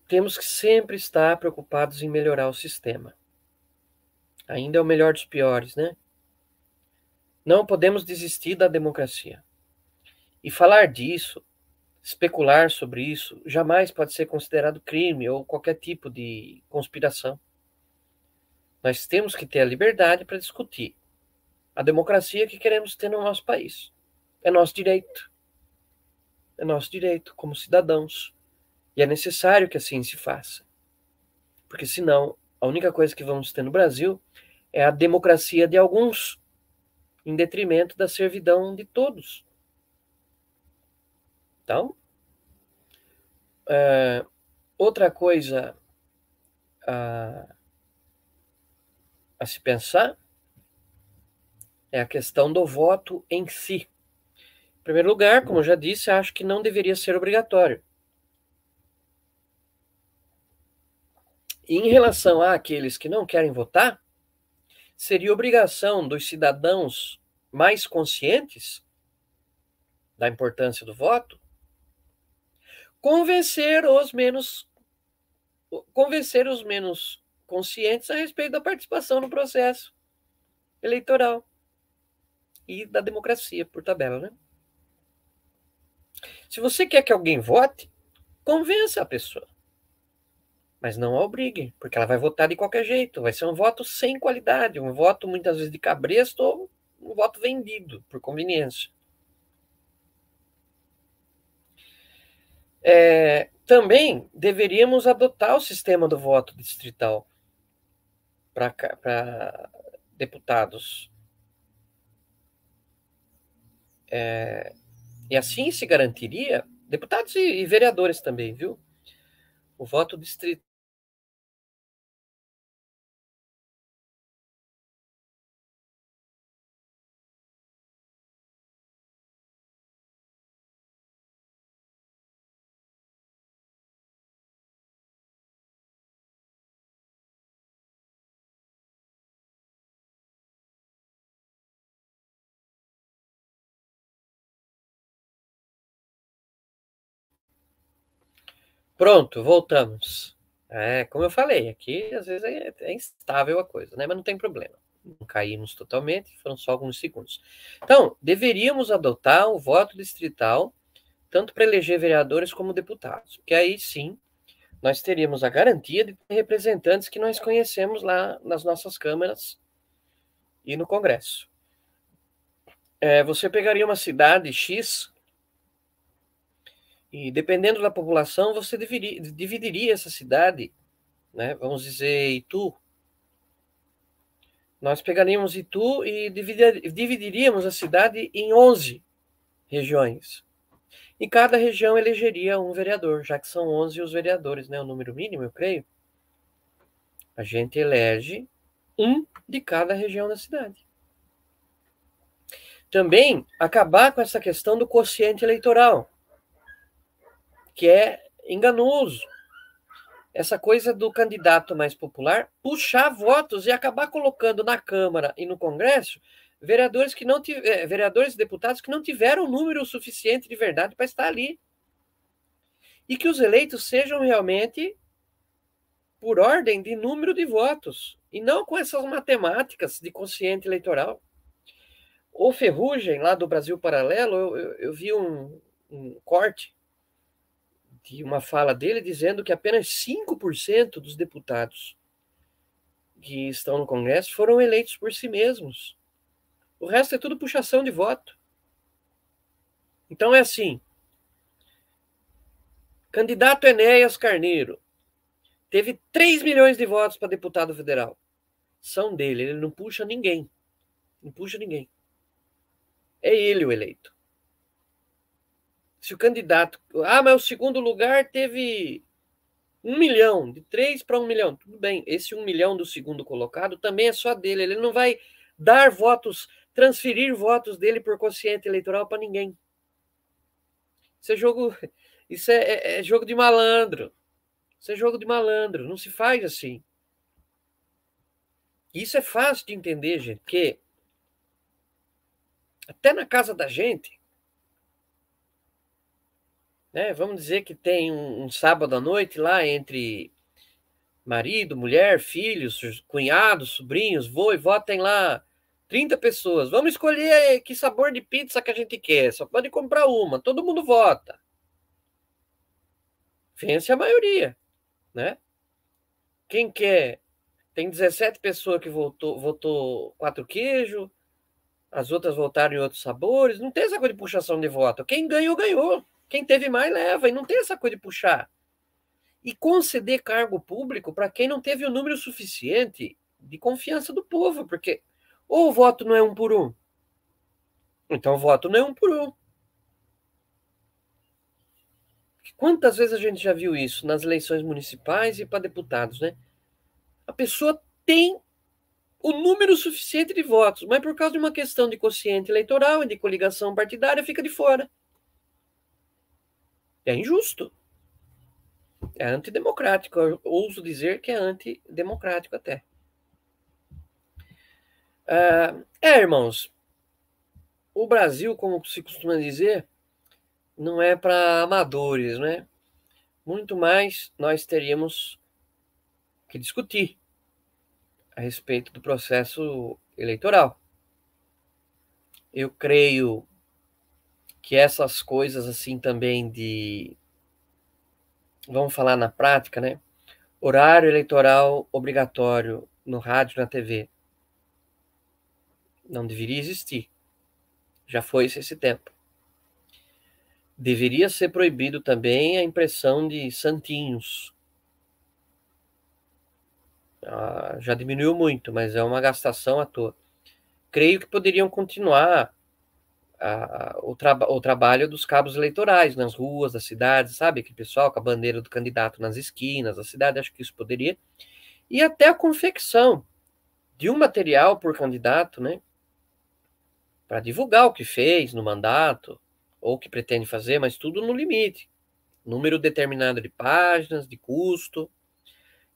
Temos que sempre estar preocupados em melhorar o sistema. Ainda é o melhor dos piores, né? Não podemos desistir da democracia. E falar disso especular sobre isso jamais pode ser considerado crime ou qualquer tipo de conspiração. Nós temos que ter a liberdade para discutir a democracia que queremos ter no nosso país. É nosso direito. É nosso direito como cidadãos. E é necessário que assim se faça. Porque senão, a única coisa que vamos ter no Brasil é a democracia de alguns, em detrimento da servidão de todos. Então, é, outra coisa a, a se pensar é a questão do voto em si. Em primeiro lugar, como eu já disse, acho que não deveria ser obrigatório. E em relação àqueles que não querem votar, seria obrigação dos cidadãos mais conscientes da importância do voto convencer os menos convencer os menos conscientes a respeito da participação no processo eleitoral e da democracia por tabela, né? Se você quer que alguém vote, convença a pessoa. Mas não a obrigue, porque ela vai votar de qualquer jeito. Vai ser um voto sem qualidade, um voto muitas vezes de cabresto ou um voto vendido por conveniência. É, também deveríamos adotar o sistema do voto distrital para deputados. É, e assim se garantiria, deputados e, e vereadores também, viu? O voto distrital Pronto, voltamos. É, como eu falei, aqui às vezes é, é instável a coisa, né? Mas não tem problema. Não caímos totalmente, foram só alguns segundos. Então, deveríamos adotar o voto distrital, tanto para eleger vereadores como deputados, porque aí sim nós teríamos a garantia de ter representantes que nós conhecemos lá nas nossas câmaras e no Congresso. É, você pegaria uma cidade X e dependendo da população, você dividiria, dividiria essa cidade, né? Vamos dizer Itu. Nós pegaríamos Itu e dividiríamos a cidade em 11 regiões. E cada região elegeria um vereador, já que são 11 os vereadores, né? O número mínimo, eu creio. A gente elege um de cada região da cidade. Também acabar com essa questão do quociente eleitoral que é enganoso. Essa coisa do candidato mais popular puxar votos e acabar colocando na Câmara e no Congresso vereadores que não tiver, vereadores e deputados que não tiveram número suficiente de verdade para estar ali. E que os eleitos sejam realmente por ordem de número de votos e não com essas matemáticas de consciente eleitoral. O Ferrugem, lá do Brasil Paralelo, eu, eu, eu vi um, um corte de uma fala dele dizendo que apenas 5% dos deputados que estão no Congresso foram eleitos por si mesmos. O resto é tudo puxação de voto. Então é assim. Candidato Enéas Carneiro teve 3 milhões de votos para deputado federal. São dele, ele não puxa ninguém. Não puxa ninguém. É ele o eleito se o candidato. Ah, mas o segundo lugar teve um milhão, de três para um milhão. Tudo bem, esse um milhão do segundo colocado também é só dele. Ele não vai dar votos, transferir votos dele por consciente eleitoral para ninguém. Isso é jogo. Isso é, é, é jogo de malandro. Isso é jogo de malandro. Não se faz assim. Isso é fácil de entender, gente, que até na casa da gente, né? Vamos dizer que tem um, um sábado à noite lá entre marido, mulher, filhos, cunhados, sobrinhos, vô e vó, tem lá 30 pessoas. Vamos escolher que sabor de pizza que a gente quer. Só pode comprar uma. Todo mundo vota. Vence a maioria, né? Quem quer? Tem 17 pessoas que votou, votou quatro queijos, as outras votaram em outros sabores. Não tem essa coisa de puxação de voto. Quem ganhou, ganhou. Quem teve mais leva, e não tem essa coisa de puxar. E conceder cargo público para quem não teve o número suficiente de confiança do povo, porque ou o voto não é um por um, então o voto não é um por um. Quantas vezes a gente já viu isso nas eleições municipais e para deputados, né? A pessoa tem o número suficiente de votos, mas por causa de uma questão de quociente eleitoral e de coligação partidária fica de fora. É injusto. É antidemocrático. Eu ouso dizer que é antidemocrático até. Uh, é, irmãos, o Brasil, como se costuma dizer, não é para amadores, né? Muito mais nós teríamos que discutir a respeito do processo eleitoral. Eu creio que essas coisas assim também de vamos falar na prática, né? Horário eleitoral obrigatório no rádio, na TV. Não deveria existir. Já foi esse tempo. Deveria ser proibido também a impressão de santinhos. Ah, já diminuiu muito, mas é uma gastação à toa. Creio que poderiam continuar a, o, traba o trabalho dos cabos eleitorais nas ruas das cidades, sabe? Aquele pessoal com a bandeira do candidato nas esquinas da cidade, acho que isso poderia. E até a confecção de um material por candidato, né? Para divulgar o que fez no mandato, ou o que pretende fazer, mas tudo no limite. Número determinado de páginas, de custo.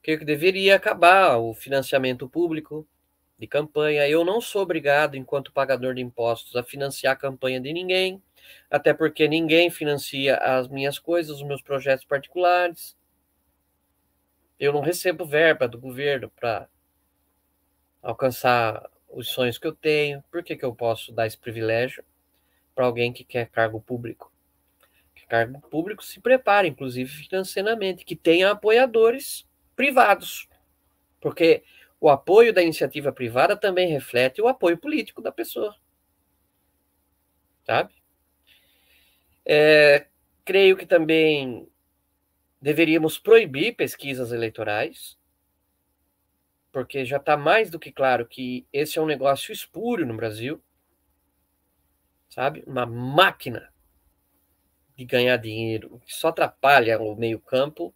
Creio que deveria acabar o financiamento público de campanha. Eu não sou obrigado, enquanto pagador de impostos, a financiar a campanha de ninguém, até porque ninguém financia as minhas coisas, os meus projetos particulares. Eu não recebo verba do governo para alcançar os sonhos que eu tenho. Por que, que eu posso dar esse privilégio para alguém que quer cargo público? Que cargo público se prepara, inclusive financeiramente, que tenha apoiadores privados. Porque o apoio da iniciativa privada também reflete o apoio político da pessoa. Sabe? É, creio que também deveríamos proibir pesquisas eleitorais, porque já está mais do que claro que esse é um negócio espúrio no Brasil, sabe? Uma máquina de ganhar dinheiro que só atrapalha o meio-campo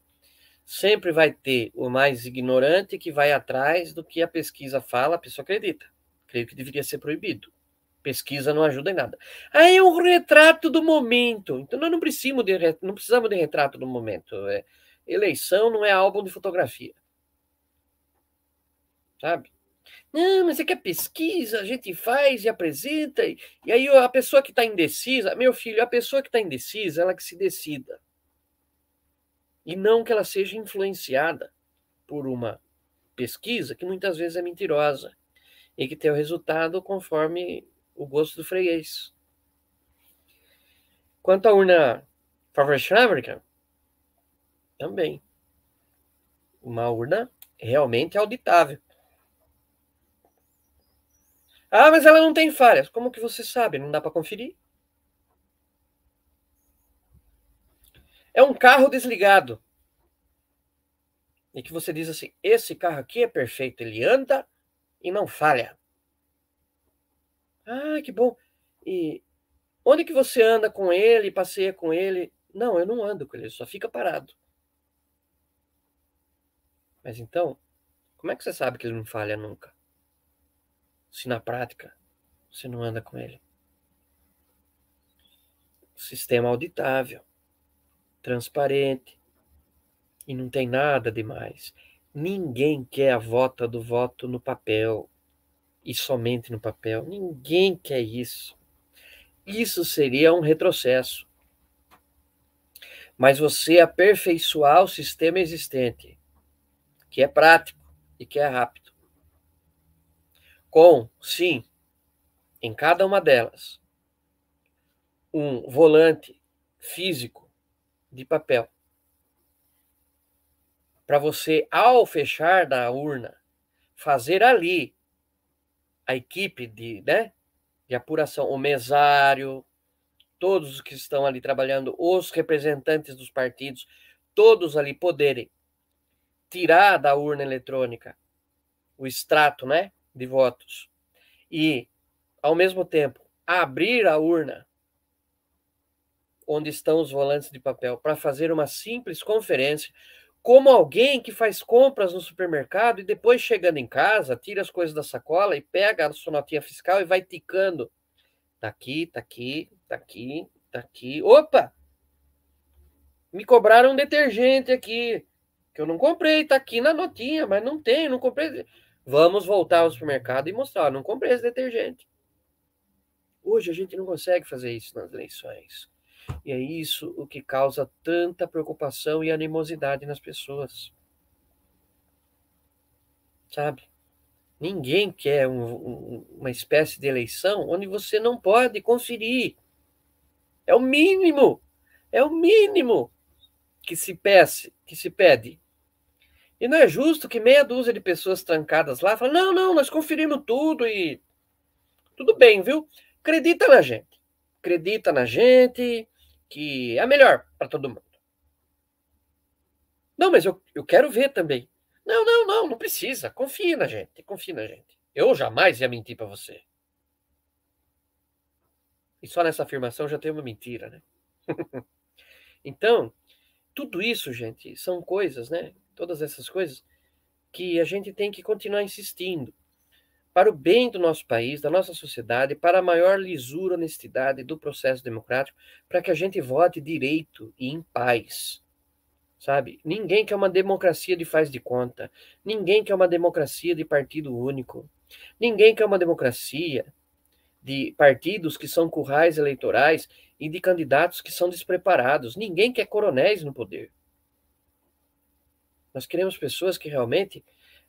sempre vai ter o mais ignorante que vai atrás do que a pesquisa fala, a pessoa acredita. Creio que deveria ser proibido. Pesquisa não ajuda em nada. Aí é um retrato do momento. Então nós não precisamos de, não precisamos de retrato do momento. É, eleição não é álbum de fotografia. Sabe? Não, mas é que a pesquisa a gente faz e apresenta, e, e aí a pessoa que está indecisa, meu filho, a pessoa que está indecisa, ela que se decida e não que ela seja influenciada por uma pesquisa que muitas vezes é mentirosa e que tem o resultado conforme o gosto do freguês. Quanto à urna favorável, também. Uma urna realmente auditável. Ah, mas ela não tem falhas. Como que você sabe? Não dá para conferir? É um carro desligado. E que você diz assim: esse carro aqui é perfeito, ele anda e não falha. Ah, que bom. E onde que você anda com ele, passeia com ele? Não, eu não ando com ele, só fica parado. Mas então, como é que você sabe que ele não falha nunca? Se na prática você não anda com ele. Sistema auditável transparente e não tem nada demais. Ninguém quer a volta do voto no papel e somente no papel. Ninguém quer isso. Isso seria um retrocesso. Mas você aperfeiçoar o sistema existente, que é prático e que é rápido, com, sim, em cada uma delas, um volante físico de papel. Para você, ao fechar da urna, fazer ali a equipe de, né, de apuração, o mesário, todos os que estão ali trabalhando, os representantes dos partidos, todos ali poderem tirar da urna eletrônica o extrato, né, de votos, e, ao mesmo tempo, abrir a urna onde estão os volantes de papel para fazer uma simples conferência, como alguém que faz compras no supermercado e depois chegando em casa, tira as coisas da sacola e pega a sua notinha fiscal e vai ticando. Tá aqui, tá aqui, tá aqui, tá aqui. Opa! Me cobraram um detergente aqui, que eu não comprei, tá aqui na notinha, mas não tem, não comprei. Vamos voltar ao supermercado e mostrar, não comprei esse detergente. Hoje a gente não consegue fazer isso nas eleições. E é isso o que causa tanta preocupação e animosidade nas pessoas. Sabe? Ninguém quer um, um, uma espécie de eleição onde você não pode conferir. É o mínimo. É o mínimo que se pede, que se pede. E não é justo que meia dúzia de pessoas trancadas lá falem, não, não, nós conferimos tudo e tudo bem, viu? Acredita na gente. Acredita na gente, que é a melhor para todo mundo. Não, mas eu, eu quero ver também. Não, não, não, não precisa. Confie na gente, confie na gente. Eu jamais ia mentir para você. E só nessa afirmação já tem uma mentira, né? então, tudo isso, gente, são coisas, né? Todas essas coisas que a gente tem que continuar insistindo para o bem do nosso país, da nossa sociedade, para a maior lisura, honestidade do processo democrático, para que a gente vote direito e em paz. Sabe? Ninguém quer uma democracia de faz de conta. Ninguém quer uma democracia de partido único. Ninguém quer uma democracia de partidos que são currais eleitorais e de candidatos que são despreparados. Ninguém quer coronéis no poder. Nós queremos pessoas que realmente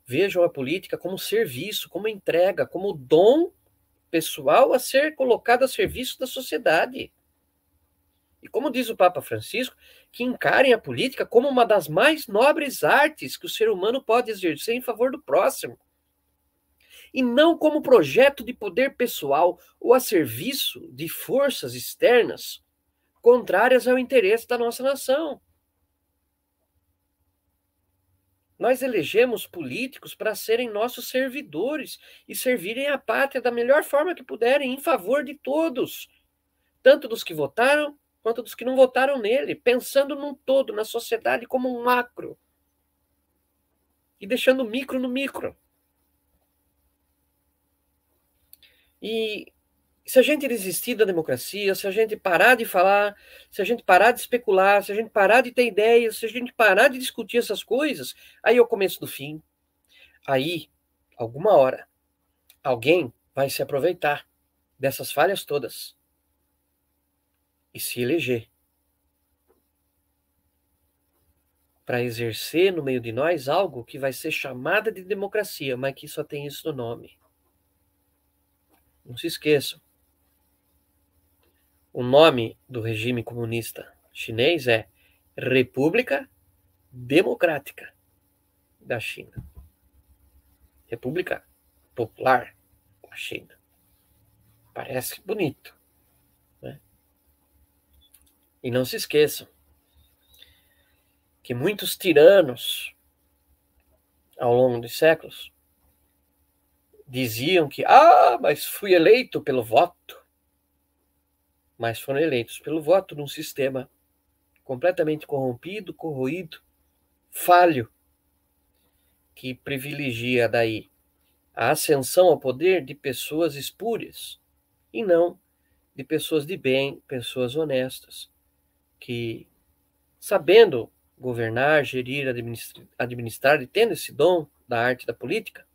vejam a política como serviço, como entrega, como dom pessoal a ser colocado a serviço da sociedade. E como diz o Papa Francisco, que encarem a política como uma das mais nobres artes que o ser humano pode exercer em favor do próximo. E não como projeto de poder pessoal ou a serviço de forças externas contrárias ao interesse da nossa nação. Nós elegemos políticos para serem nossos servidores e servirem a pátria da melhor forma que puderem, em favor de todos, tanto dos que votaram quanto dos que não votaram nele, pensando num todo, na sociedade como um macro e deixando o micro no micro. E se a gente desistir da democracia, se a gente parar de falar, se a gente parar de especular, se a gente parar de ter ideias, se a gente parar de discutir essas coisas, aí é o começo do fim. Aí, alguma hora, alguém vai se aproveitar dessas falhas todas e se eleger para exercer no meio de nós algo que vai ser chamada de democracia, mas que só tem isso no nome. Não se esqueçam. O nome do regime comunista chinês é República Democrática da China. República Popular da China. Parece bonito. Né? E não se esqueçam que muitos tiranos ao longo dos séculos diziam que, ah, mas fui eleito pelo voto mas foram eleitos pelo voto num sistema completamente corrompido, corroído, falho, que privilegia daí a ascensão ao poder de pessoas espúrias e não de pessoas de bem, pessoas honestas, que sabendo governar, gerir, administrar, e tendo esse dom da arte da política,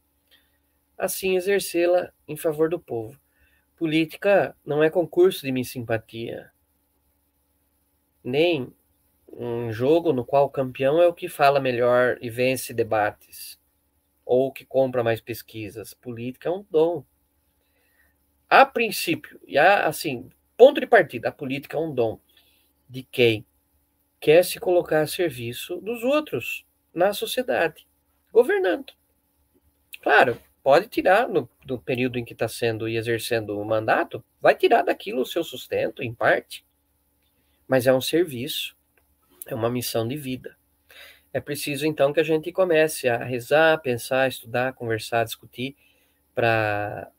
assim exercê-la em favor do povo. Política não é concurso de minha simpatia, nem um jogo no qual o campeão é o que fala melhor e vence debates, ou que compra mais pesquisas. Política é um dom. A princípio, e a, assim, ponto de partida, a política é um dom de quem quer se colocar a serviço dos outros na sociedade, governando. Claro, pode tirar no, no período em que está sendo e exercendo o mandato, vai tirar daquilo o seu sustento, em parte, mas é um serviço, é uma missão de vida. É preciso então que a gente comece a rezar, pensar, estudar, conversar, discutir, para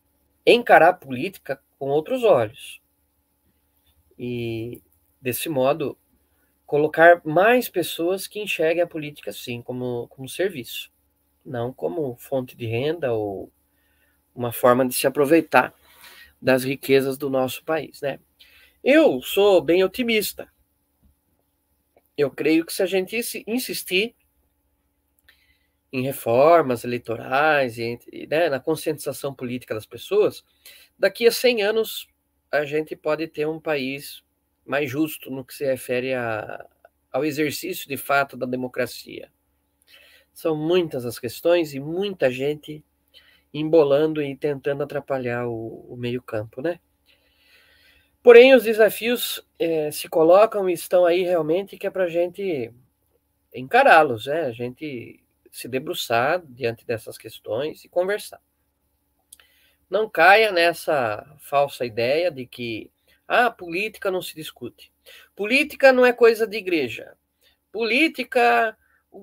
encarar a política com outros olhos. E, desse modo, colocar mais pessoas que enxerguem a política, sim, como, como serviço, não como fonte de renda ou uma forma de se aproveitar das riquezas do nosso país, né? Eu sou bem otimista. Eu creio que se a gente insistir em reformas eleitorais e né, na conscientização política das pessoas, daqui a 100 anos a gente pode ter um país mais justo no que se refere a, ao exercício de fato da democracia. São muitas as questões e muita gente embolando e tentando atrapalhar o, o meio-campo, né? Porém, os desafios é, se colocam e estão aí realmente que é para a gente encará-los, né? A gente se debruçar diante dessas questões e conversar. Não caia nessa falsa ideia de que ah, política não se discute. Política não é coisa de igreja. Política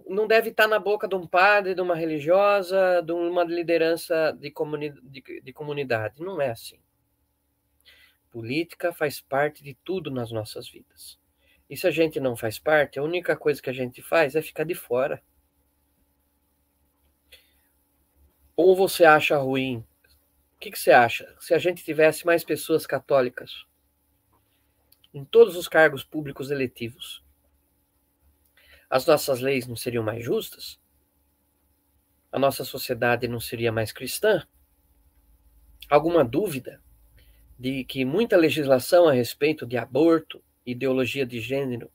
não deve estar na boca de um padre, de uma religiosa, de uma liderança de, comuni de, de comunidade. Não é assim. Política faz parte de tudo nas nossas vidas. E se a gente não faz parte, a única coisa que a gente faz é ficar de fora. Ou você acha ruim? O que, que você acha? Se a gente tivesse mais pessoas católicas em todos os cargos públicos eletivos, as nossas leis não seriam mais justas? A nossa sociedade não seria mais cristã? Alguma dúvida de que muita legislação a respeito de aborto, ideologia de gênero,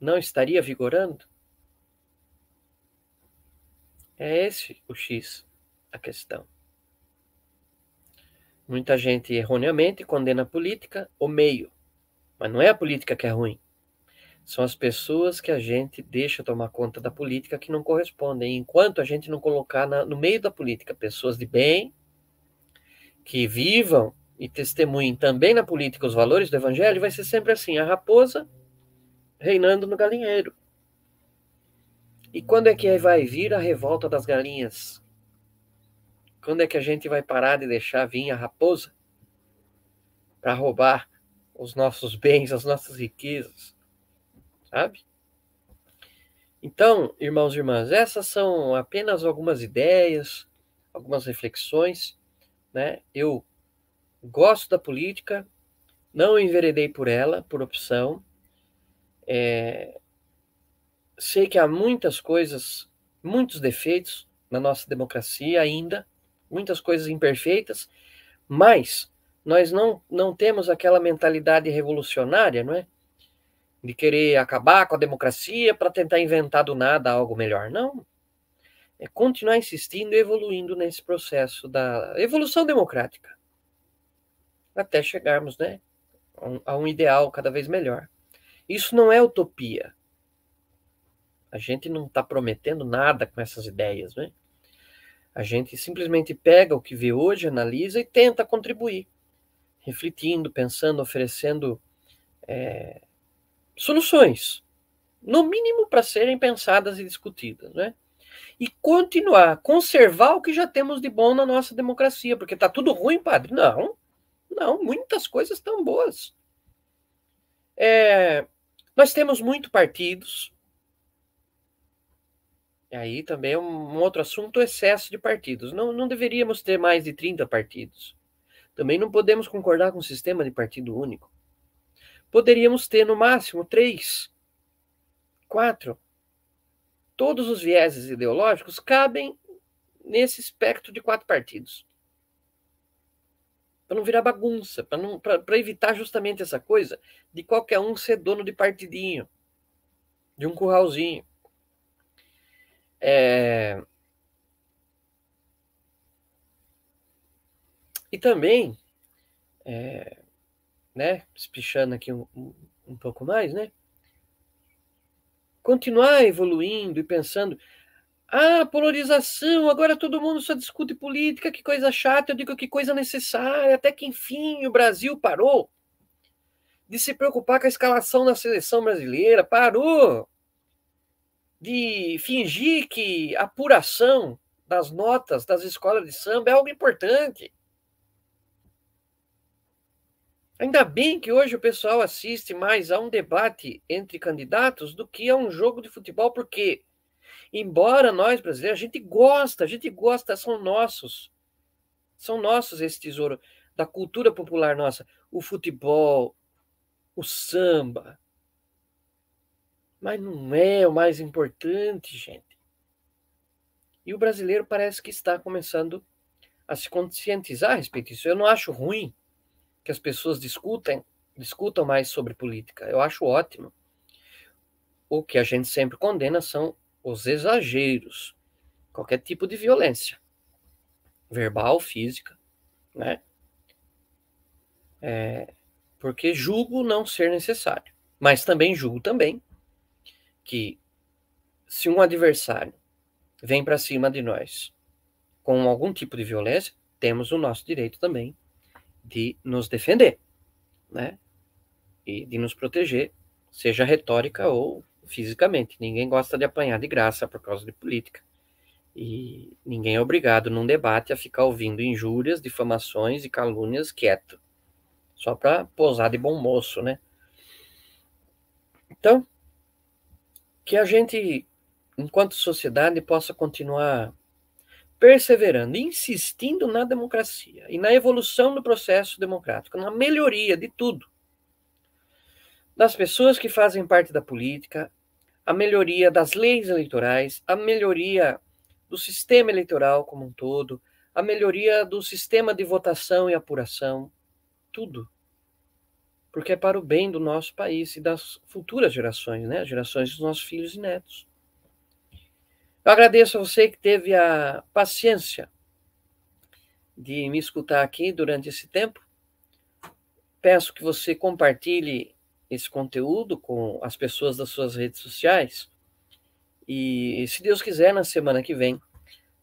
não estaria vigorando? É esse o X a questão. Muita gente erroneamente condena a política, o meio. Mas não é a política que é ruim. São as pessoas que a gente deixa tomar conta da política que não correspondem. Enquanto a gente não colocar na, no meio da política pessoas de bem, que vivam e testemunhem também na política os valores do evangelho, vai ser sempre assim: a raposa reinando no galinheiro. E quando é que vai vir a revolta das galinhas? Quando é que a gente vai parar de deixar vir a raposa para roubar os nossos bens, as nossas riquezas? Sabe? Então, irmãos e irmãs, essas são apenas algumas ideias, algumas reflexões, né? Eu gosto da política, não enveredei por ela, por opção. É, sei que há muitas coisas, muitos defeitos na nossa democracia ainda, muitas coisas imperfeitas, mas nós não, não temos aquela mentalidade revolucionária, não é? De querer acabar com a democracia para tentar inventar do nada algo melhor. Não. É continuar insistindo e evoluindo nesse processo da evolução democrática. Até chegarmos, né? A um, a um ideal cada vez melhor. Isso não é utopia. A gente não está prometendo nada com essas ideias, né? A gente simplesmente pega o que vê hoje, analisa e tenta contribuir, refletindo, pensando, oferecendo é, soluções, no mínimo para serem pensadas e discutidas, né? E continuar, conservar o que já temos de bom na nossa democracia, porque está tudo ruim, padre? Não, não, muitas coisas estão boas. É, nós temos muito partidos, Aí também é um outro assunto, o excesso de partidos. Não, não deveríamos ter mais de 30 partidos. Também não podemos concordar com o sistema de partido único. Poderíamos ter, no máximo, três, quatro. Todos os vieses ideológicos cabem nesse espectro de quatro partidos. Para não virar bagunça, para evitar justamente essa coisa de qualquer um ser dono de partidinho, de um curralzinho. É... E também, é... né, espichando aqui um, um, um pouco mais, né? Continuar evoluindo e pensando, ah, polarização, agora todo mundo só discute política, que coisa chata, eu digo que coisa necessária, até que enfim o Brasil parou de se preocupar com a escalação da seleção brasileira, parou de fingir que a apuração das notas das escolas de samba é algo importante. Ainda bem que hoje o pessoal assiste mais a um debate entre candidatos do que a um jogo de futebol, porque, embora nós brasileiros, a gente gosta, a gente gosta, são nossos. São nossos esse tesouro da cultura popular nossa. O futebol, o samba. Mas não é o mais importante, gente. E o brasileiro parece que está começando a se conscientizar a respeito disso. Eu não acho ruim que as pessoas discutem, discutam mais sobre política. Eu acho ótimo. O que a gente sempre condena são os exageros, qualquer tipo de violência, verbal, física, né? É, porque julgo não ser necessário, mas também julgo também que se um adversário vem para cima de nós com algum tipo de violência, temos o nosso direito também de nos defender, né? E de nos proteger, seja retórica ou fisicamente. Ninguém gosta de apanhar de graça por causa de política. E ninguém é obrigado num debate a ficar ouvindo injúrias, difamações e calúnias quieto. Só para posar de bom moço, né? Então, que a gente, enquanto sociedade, possa continuar perseverando, insistindo na democracia e na evolução do processo democrático, na melhoria de tudo. Das pessoas que fazem parte da política, a melhoria das leis eleitorais, a melhoria do sistema eleitoral como um todo, a melhoria do sistema de votação e apuração, tudo. Porque é para o bem do nosso país e das futuras gerações, né? Gerações dos nossos filhos e netos. Eu agradeço a você que teve a paciência de me escutar aqui durante esse tempo. Peço que você compartilhe esse conteúdo com as pessoas das suas redes sociais. E, se Deus quiser, na semana que vem,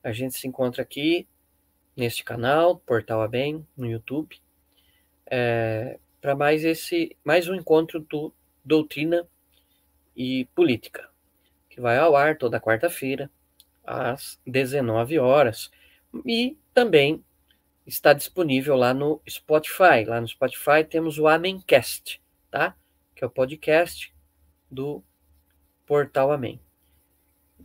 a gente se encontra aqui neste canal, Portal A Bem, no YouTube, é, para mais esse mais um encontro do Doutrina e Política que vai ao ar toda quarta-feira, às 19 horas. E também está disponível lá no Spotify. Lá no Spotify temos o Amencast, tá? Que é o podcast do Portal Amém.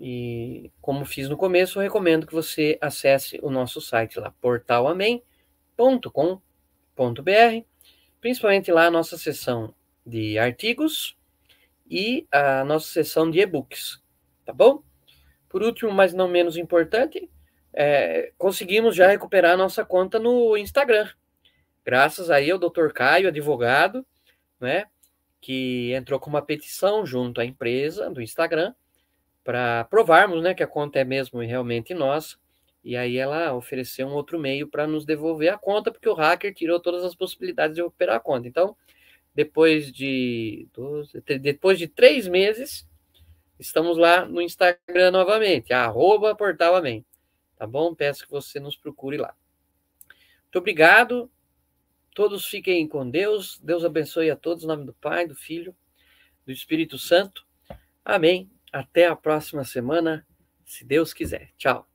E como fiz no começo, eu recomendo que você acesse o nosso site lá, portalamém.com.br, principalmente lá a nossa seção de artigos e a nossa seção de e-books, tá bom? Por último, mas não menos importante, é, conseguimos já recuperar a nossa conta no Instagram. Graças aí ao Dr. Caio, advogado, né, que entrou com uma petição junto à empresa do Instagram para provarmos, né, que a conta é mesmo e realmente nossa. E aí ela ofereceu um outro meio para nos devolver a conta, porque o hacker tirou todas as possibilidades de recuperar a conta. Então, depois de, 12, depois de três meses, estamos lá no Instagram novamente, arroba Portal Amém. Tá bom? Peço que você nos procure lá. Muito obrigado. Todos fiquem com Deus. Deus abençoe a todos. Em nome do Pai, do Filho, do Espírito Santo. Amém. Até a próxima semana, se Deus quiser. Tchau.